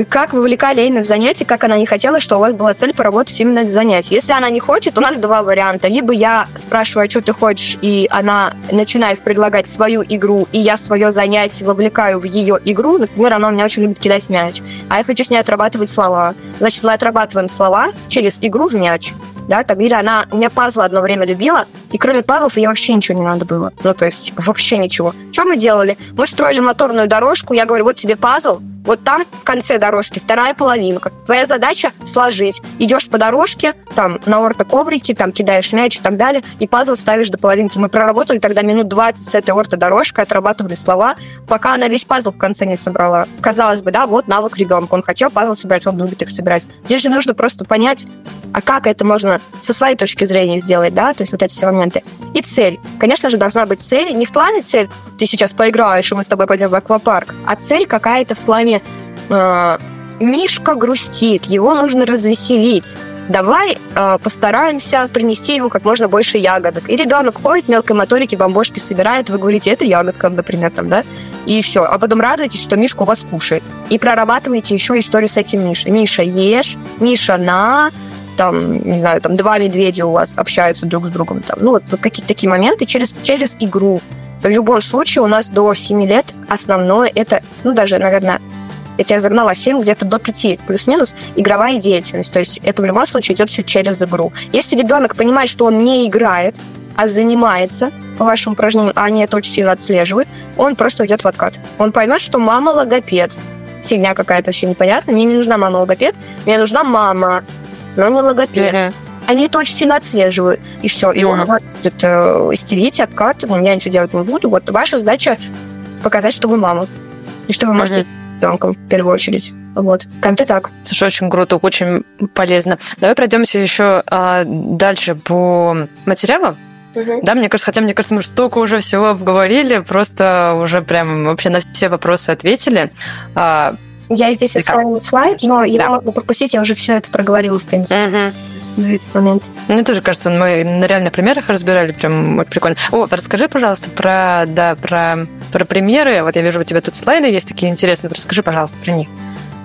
как вовлекали Эйна в занятия, как она не хотела, что у вас была цель поработать именно с занятий. Если она не хочет, у нас два варианта. Либо я спрашиваю, а что ты хочешь, и она начинает предлагать свою игру, и я свое занятие вовлекаю в ее игру. Например, она у меня очень любит кидать мяч. А я хочу с ней отрабатывать слова. Значит, мы отрабатываем слова через игру в мяч да, там, или она у меня пазлы одно время любила, и кроме пазлов ей вообще ничего не надо было. Ну, то есть, типа, вообще ничего. Что мы делали? Мы строили моторную дорожку, я говорю, вот тебе пазл, вот там в конце дорожки вторая половинка. Твоя задача сложить. Идешь по дорожке, там на ортоковрике, там кидаешь мяч и так далее, и пазл ставишь до половинки. Мы проработали тогда минут 20 с этой ортодорожкой, отрабатывали слова, пока она весь пазл в конце не собрала. Казалось бы, да, вот навык ребенка. Он хотел пазл собрать, он любит их собирать. Здесь же нужно просто понять, а как это можно со своей точки зрения сделать, да, то есть вот эти все моменты. И цель. Конечно же, должна быть цель. Не в плане цель, ты сейчас поиграешь, и мы с тобой пойдем в аквапарк, а цель какая-то в плане э, Мишка грустит, его нужно развеселить. давай э, постараемся принести ему как можно больше ягодок. И ребенок ходит, мелкой моторики, бомбошки собирает, вы говорите, это ягодка, например, там, да, и все. А потом радуетесь, что Мишка у вас кушает. И прорабатываете еще историю с этим Мишей. Миша, ешь, Миша, на, там, не знаю, там два медведя у вас общаются друг с другом, там, ну, вот какие-то такие моменты через, через игру. В любом случае у нас до 7 лет основное это, ну, даже, наверное, это я загнала 7 где-то до 5 плюс-минус игровая деятельность. То есть это в любом случае идет все через игру. Если ребенок понимает, что он не играет, а занимается по вашему упражнению, а они это очень сильно отслеживают, он просто уйдет в откат. Он поймет, что мама логопед. Фигня какая-то вообще непонятная. Мне не нужна мама логопед, мне нужна мама, но не логопед. Uh-huh. Они это очень сильно отслеживают. И все. И он будет э, истерить, откатывать, я ничего делать не буду. Вот ваша задача показать, что вы мама. И что вы можете uh-huh ребенком в первую очередь. Вот, как-то так. Слушай, очень круто, очень полезно. Давай пройдемся еще а, дальше по материалам. Угу. Да, мне кажется, хотя мне кажется, мы столько уже всего обговорили, просто уже прям вообще на все вопросы ответили. А, я здесь оставила слайд, но я да. могу пропустить, я уже все это проговорила, в принципе, угу. на этот момент. Мне тоже кажется, мы на реальных примерах разбирали, прям очень прикольно. О, расскажи, пожалуйста, про, да, про, про примеры. Вот я вижу, у тебя тут слайды есть такие интересные. Расскажи, пожалуйста, про них.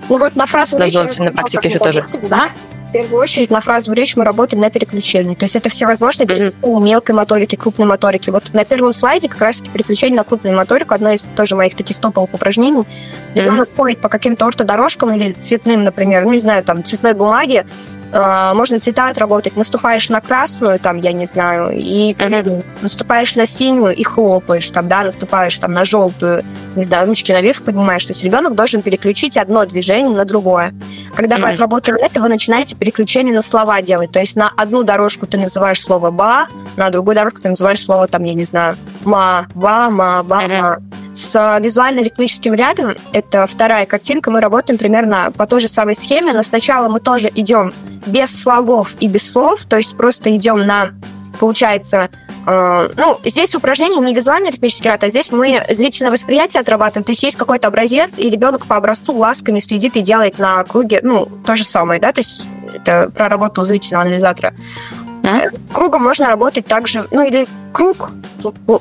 Ну вот на фразу... На, на практике еще тоже. Да, первую очередь на фразу речь мы работаем на переключении. То есть это все возможно mm-hmm. у мелкой моторики, крупной моторики. Вот на первом слайде как раз-таки переключение на крупную моторику, одно из тоже моих таких топовых упражнений. Ребенок mm-hmm. ходит по каким-то ортодорожкам или цветным, например, ну, не знаю, там, цветной бумаге, можно цвета отработать. Наступаешь на красную, там, я не знаю, и наступаешь на синюю и хлопаешь, там, да, наступаешь там на желтую, не знаю, ручки наверх поднимаешь. То есть ребенок должен переключить одно движение на другое. Когда вы отработали это, вы начинаете переключение на слова делать. То есть на одну дорожку ты называешь слово «ба», на другую дорожку ты называешь слово, там, я не знаю, «ма», «ба», «ма», «ба», «ма». С визуально-ритмическим рядом, это вторая картинка, мы работаем примерно по той же самой схеме, но сначала мы тоже идем без слогов и без слов, то есть просто идем на, получается, э, ну, здесь упражнение не визуально-ритмический ряд, а здесь мы зрительное восприятие отрабатываем, то есть есть какой-то образец, и ребенок по образцу ласками следит и делает на круге, ну, то же самое, да, то есть это про работу зрительного анализатора. А? Кругом можно работать также, ну или круг,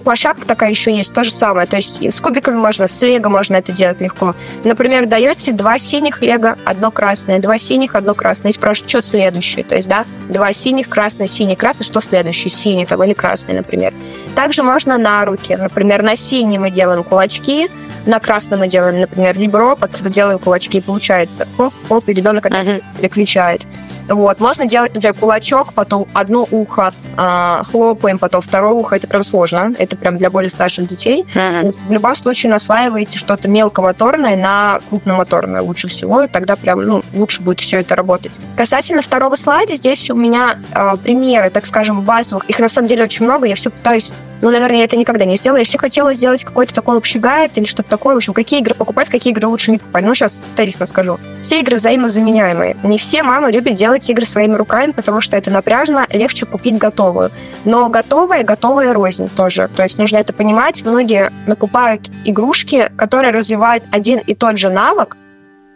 площадка такая еще есть, то же самое. То есть с кубиками можно, с лего можно это делать легко. Например, даете два синих лего, одно красное, два синих, одно красное. И спрашивают, что следующее? То есть, да, два синих, красное, синий, красный, что следующее? Синий там, или красный, например. Также можно на руки. Например, на синий мы делаем кулачки, на красном мы делаем, например, ребро, потом делаем кулачки, и получается хоп, хоп, и ребенок uh-huh. переключает. Вот. Можно делать, например, кулачок, потом одно ухо э, хлопаем, потом второе ухо. Это прям сложно. Это прям для более старших детей. Uh-huh. В любом случае наслаиваете что-то мелкомоторное на крупномоторное лучше всего. И тогда прям ну, лучше будет все это работать. Касательно второго слайда, здесь у меня э, примеры, так скажем, базовых. Их на самом деле очень много. Я все пытаюсь ну, наверное, я это никогда не сделаю. Я все хотела сделать какой-то такой общий гайд или что-то такое. В общем, какие игры покупать, какие игры лучше не покупать. Ну, сейчас тезисно скажу. Все игры взаимозаменяемые. Не все мамы любят делать игры своими руками, потому что это напряжно, легче купить готовую. Но готовая, готовая рознь тоже. То есть нужно это понимать. Многие накупают игрушки, которые развивают один и тот же навык,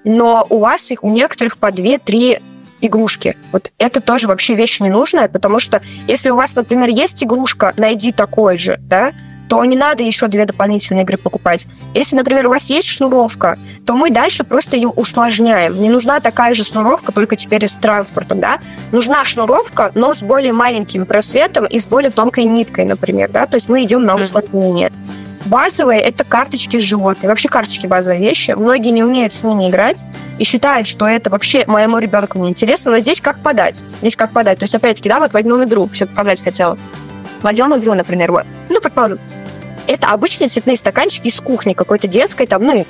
но у вас их у некоторых по 2-3 игрушки. Вот это тоже вообще вещь ненужная, потому что если у вас, например, есть игрушка, найди такой же, да, то не надо еще две дополнительные игры покупать. Если, например, у вас есть шнуровка, то мы дальше просто ее усложняем. Не нужна такая же шнуровка, только теперь с транспортом, да. Нужна шнуровка, но с более маленьким просветом и с более тонкой ниткой, например, да. То есть мы идем на усложнение. Базовые — это карточки с животными. Вообще карточки — базовые вещи. Многие не умеют с ними играть и считают, что это вообще моему ребенку не интересно. Но здесь как подать? Здесь как подать? То есть, опять-таки, да, вот возьмем игру, все подать хотела. Возьмем игру, например, вот. Ну, предположим, это обычные цветные стаканчики из кухни какой-то детской, там, ну,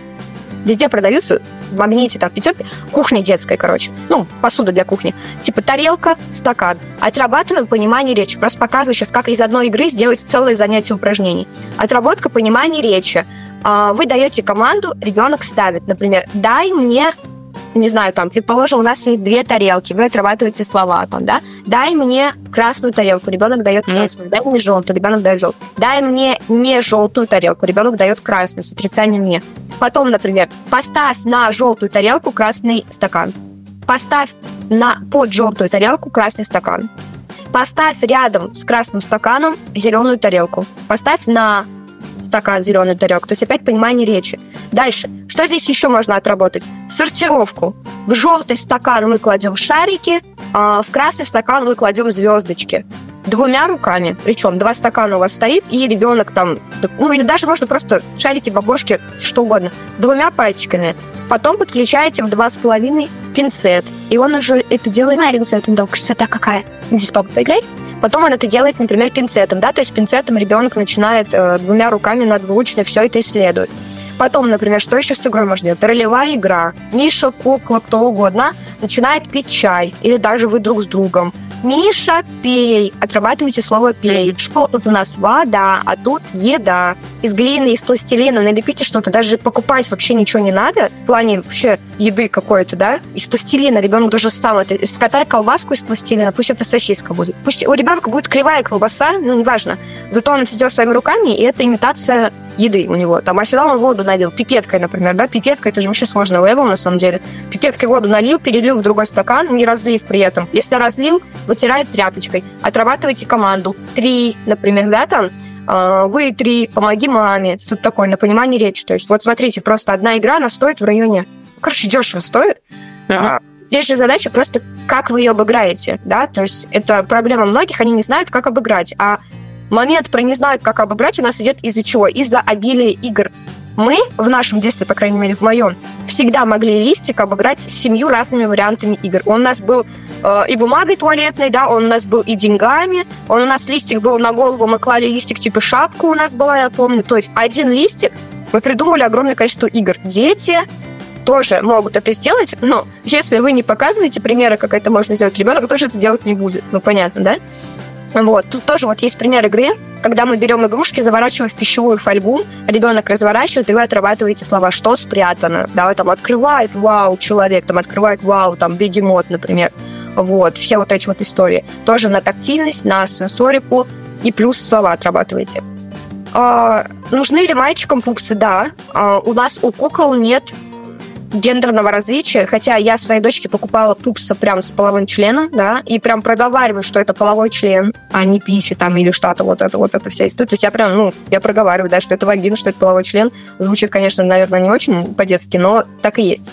Везде продаются в магните, там, в Пятерке, кухня детская, короче. Ну, посуда для кухни. Типа тарелка, стакан. Отрабатываем понимание речи. Просто показываю сейчас, как из одной игры сделать целое занятие упражнений. Отработка понимания речи. А, вы даете команду, ребенок ставит, например, дай мне не знаю, там, предположим, у нас есть две тарелки, вы отрабатываете слова, там, да, дай мне красную тарелку, ребенок дает красную, дай мне желтую, ребенок дает желтую, дай мне не желтую тарелку, ребенок дает красную, с отрицанием не. Потом, например, поставь на желтую тарелку красный стакан, поставь на под желтую тарелку красный стакан. Поставь рядом с красным стаканом зеленую тарелку. Поставь на стакан зеленую тарелку. То есть опять понимание речи. Дальше. Что здесь еще можно отработать? Сортировку. В желтый стакан мы кладем шарики, а в красный стакан мы кладем звездочки двумя руками, причем два стакана у вас стоит, и ребенок там, ну или даже можно просто шарики, бабушки, что угодно, двумя пальчиками. Потом подключаете в два с половиной пинцет, и он уже это делает пинцетом. Да, красота какая. Здесь папа поиграй. Потом он это делает, например, пинцетом, да, то есть пинцетом ребенок начинает э, двумя руками надвучно все это исследует. Потом, например, что еще с игрой можно делать? Ролевая игра. Миша, кукла, кто угодно начинает пить чай. Или даже вы друг с другом. Миша, пей. Отрабатывайте слово пей. Что тут у нас вода, а тут еда. Из глины, из пластилина налепите что-то. Даже покупать вообще ничего не надо. В плане вообще еды какой-то, да? Из пластилина ребенок даже сам это... Скатай колбаску из пластилина, пусть это сосиска будет. Пусть у ребенка будет кривая колбаса, ну, неважно. Зато он это сделал своими руками, и это имитация еды у него. Там, а сюда он воду налил, пипеткой, например, да, пипеткой, это же вообще сложный level, на самом деле. Пипеткой воду налил, перелил в другой стакан, не разлив при этом. Если разлил, вытирает тряпочкой. Отрабатывайте команду. Три, например, да, там, а, вы три, помоги маме. Тут такое на понимание речи. То есть, вот смотрите, просто одна игра, она стоит в районе... Короче, дешево стоит. Uh-huh. Здесь же задача просто, как вы ее обыграете, да, то есть это проблема многих, они не знают, как обыграть, а момент про не знают, как обыграть у нас идет из-за чего? Из-за обилия игр. Мы в нашем детстве, по крайней мере, в моем, всегда могли листик обыграть с семью разными вариантами игр. Он у нас был э, и бумагой туалетной, да, он у нас был и деньгами, он у нас листик был на голову, мы клали листик, типа шапка у нас была, я помню. То есть один листик, мы придумали огромное количество игр. Дети тоже могут это сделать, но если вы не показываете примеры, как это можно сделать, ребенок тоже это делать не будет. Ну, понятно, да? Вот. Тут тоже вот есть пример игры, когда мы берем игрушки, заворачиваем в пищевую фольгу, ребенок разворачивает, и вы отрабатываете слова «что спрятано». Да, там открывает «вау» человек, там открывает «вау», там бегемот, например. Вот, все вот эти вот истории. Тоже на тактильность, на сенсорику и плюс слова отрабатываете. А, нужны ли мальчикам пупсы? Да. А, у нас у кукол нет гендерного различия, хотя я своей дочке покупала пупса прям с половым членом, да, и прям проговариваю, что это половой член, а не пища там или что-то, вот это, вот это вся история. То есть я прям, ну, я проговариваю, да, что это вагина, что это половой член. Звучит, конечно, наверное, не очень по-детски, но так и есть.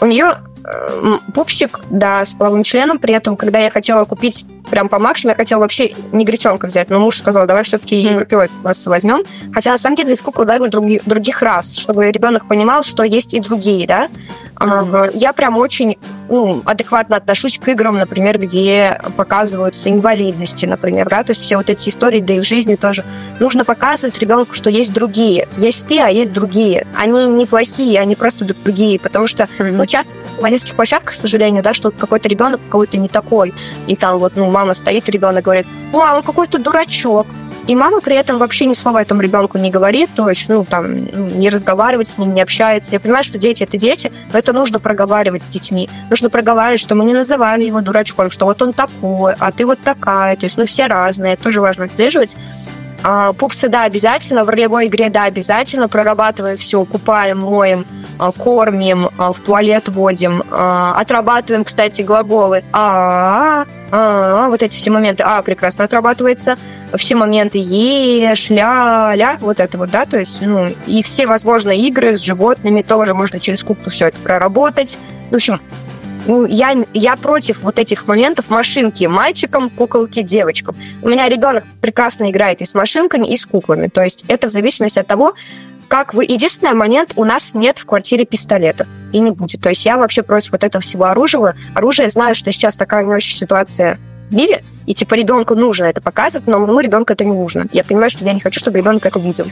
У нее э, пупсик, да, с половым членом, при этом, когда я хотела купить прям по максимуму. Я хотела вообще негритенка взять, но муж сказал, давай все-таки европеоид раз возьмем. Хотя на самом деле в куклу дали других, других рас, чтобы ребенок понимал, что есть и другие, да. Mm-hmm. Я прям очень ну, адекватно отношусь к играм, например, где показываются инвалидности, например, да, то есть все вот эти истории, да и в жизни тоже. Нужно показывать ребенку, что есть другие. Есть ты, а есть другие. Они не плохие, они просто другие, потому что, mm-hmm. ну, сейчас в детских площадках, к сожалению, да, что какой-то ребенок какой-то не такой, и там вот, ну, мама стоит, ребенок говорит, "Мама, какой-то дурачок. И мама при этом вообще ни слова этому ребенку не говорит, то есть, ну, там, не разговаривать с ним, не общается. Я понимаю, что дети — это дети, но это нужно проговаривать с детьми. Нужно проговаривать, что мы не называем его дурачком, что вот он такой, а ты вот такая. То есть, ну, все разные, тоже важно отслеживать. А, пупсы, да, обязательно. В ролевой игре, да, обязательно. Прорабатываем все, купаем, моем, а, кормим, а, в туалет водим, отрабатываем, кстати, глаголы. А, вот эти все моменты. А, прекрасно отрабатывается. Все моменты ешь, ля, ля, вот это вот, да, то есть, ну, и все возможные игры с животными тоже можно через куклу все это проработать. В общем, ну, я, я против вот этих моментов машинки мальчикам, куколки девочкам. У меня ребенок прекрасно играет и с машинками, и с куклами. То есть это в зависимости от того, как вы... Единственный момент, у нас нет в квартире пистолета. И не будет. То есть я вообще против вот этого всего оружия. Оружие, знаю, что сейчас такая не очень ситуация в мире, и типа ребенку нужно это показывать, но моему ребенку это не нужно. Я понимаю, что я не хочу, чтобы ребенок это видел.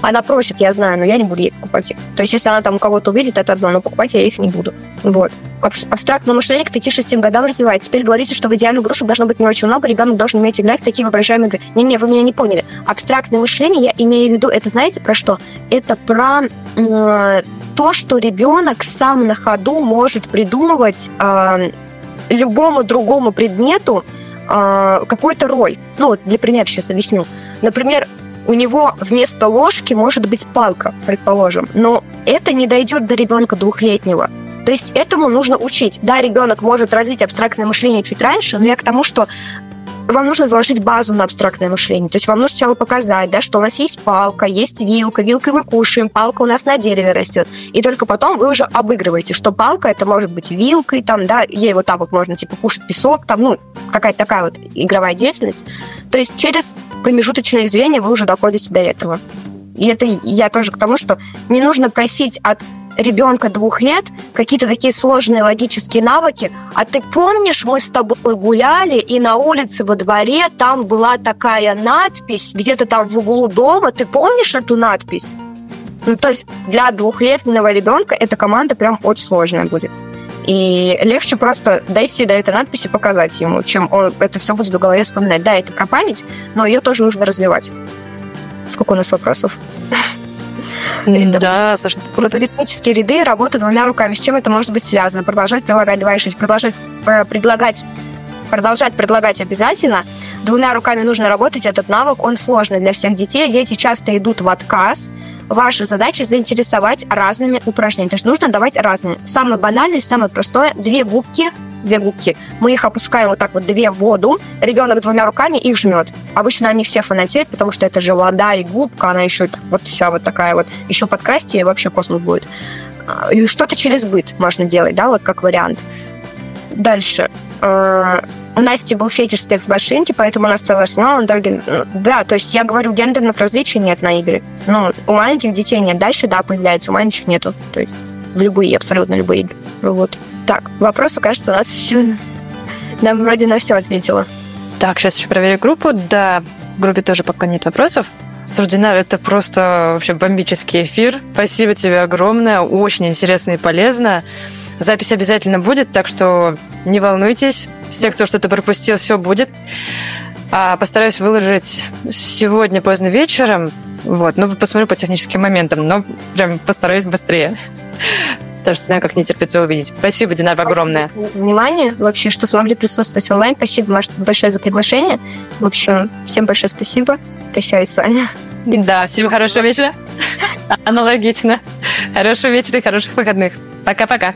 Она просит, я знаю, но я не буду ей покупать их. То есть, если она там кого-то увидит, это одно, но покупать я их не буду. Вот. Абстрактное мышление к 5-6 годам развивается. Теперь говорите, что в идеальных игрушек должно быть не очень много, ребенок должен уметь играть в такие воображаемые игры. Не-не, вы меня не поняли. Абстрактное мышление, я имею в виду, это знаете про что? Это про э, то, что ребенок сам на ходу может придумывать э, любому другому предмету э, какую-то роль. Ну, вот для примера сейчас объясню. Например, у него вместо ложки может быть палка, предположим, но это не дойдет до ребенка двухлетнего. То есть этому нужно учить. Да, ребенок может развить абстрактное мышление чуть раньше, но я к тому, что вам нужно заложить базу на абстрактное мышление. То есть вам нужно сначала показать, да, что у нас есть палка, есть вилка, вилкой мы кушаем, палка у нас на дереве растет. И только потом вы уже обыгрываете, что палка это может быть вилкой, там, да, ей вот так вот можно типа кушать песок, там, ну, какая-то такая вот игровая деятельность. То есть через промежуточные звенья вы уже доходите до этого. И это я тоже к тому, что не нужно просить от ребенка двух лет какие-то такие сложные логические навыки. А ты помнишь, мы с тобой гуляли, и на улице во дворе там была такая надпись, где-то там в углу дома. Ты помнишь эту надпись? Ну, то есть для двухлетнего ребенка эта команда прям очень сложная будет. И легче просто дойти до этой надписи, показать ему, чем он это все будет в голове вспоминать. Да, это про память, но ее тоже нужно развивать. Сколько у нас вопросов? Да, Саша. Ритмические ряды, работа двумя руками. С чем это может быть связано? Продолжать прилагать 2,6. Продолжать э, предлагать продолжать предлагать обязательно. Двумя руками нужно работать. Этот навык, он сложный для всех детей. Дети часто идут в отказ. Ваша задача заинтересовать разными упражнениями. То есть нужно давать разные. Самое банальное, самое простое. Две губки две губки. Мы их опускаем вот так вот две в воду. Ребенок двумя руками их жмет. Обычно они все фанатеют, потому что это же вода и губка, она еще вот вся вот такая вот. Еще подкрасьте, и вообще космос будет. А, что-то через быт можно делать, да, вот как вариант. Дальше. Э, у Насти был фетиш секс-машинки, поэтому у нас целый арсенал. Да, то есть я говорю, гендерных различий нет на игры. Ну, у маленьких детей нет. Дальше, да, появляется, у маленьких нету. То есть в любые, абсолютно любые игры. Вот. Так, вопросы, кажется, у нас все... Нам вроде на все ответила. Так, сейчас еще проверю группу. Да, в группе тоже пока нет вопросов. Слушай, Динар, это просто вообще бомбический эфир. Спасибо тебе огромное. Очень интересно и полезно. Запись обязательно будет, так что не волнуйтесь. Все, кто что-то пропустил, все будет. А постараюсь выложить сегодня поздно вечером. Вот, ну, посмотрю по техническим моментам, но прям постараюсь быстрее тоже знаю, как не терпится увидеть. Спасибо, Динар, огромное. Внимание вообще, что смогли присутствовать онлайн. Спасибо, Маша, большое за приглашение. В общем, всем большое спасибо. Прощаюсь с вами. Да, всем хорошего вечера. Аналогично. Хорошего вечера и хороших выходных. Пока-пока.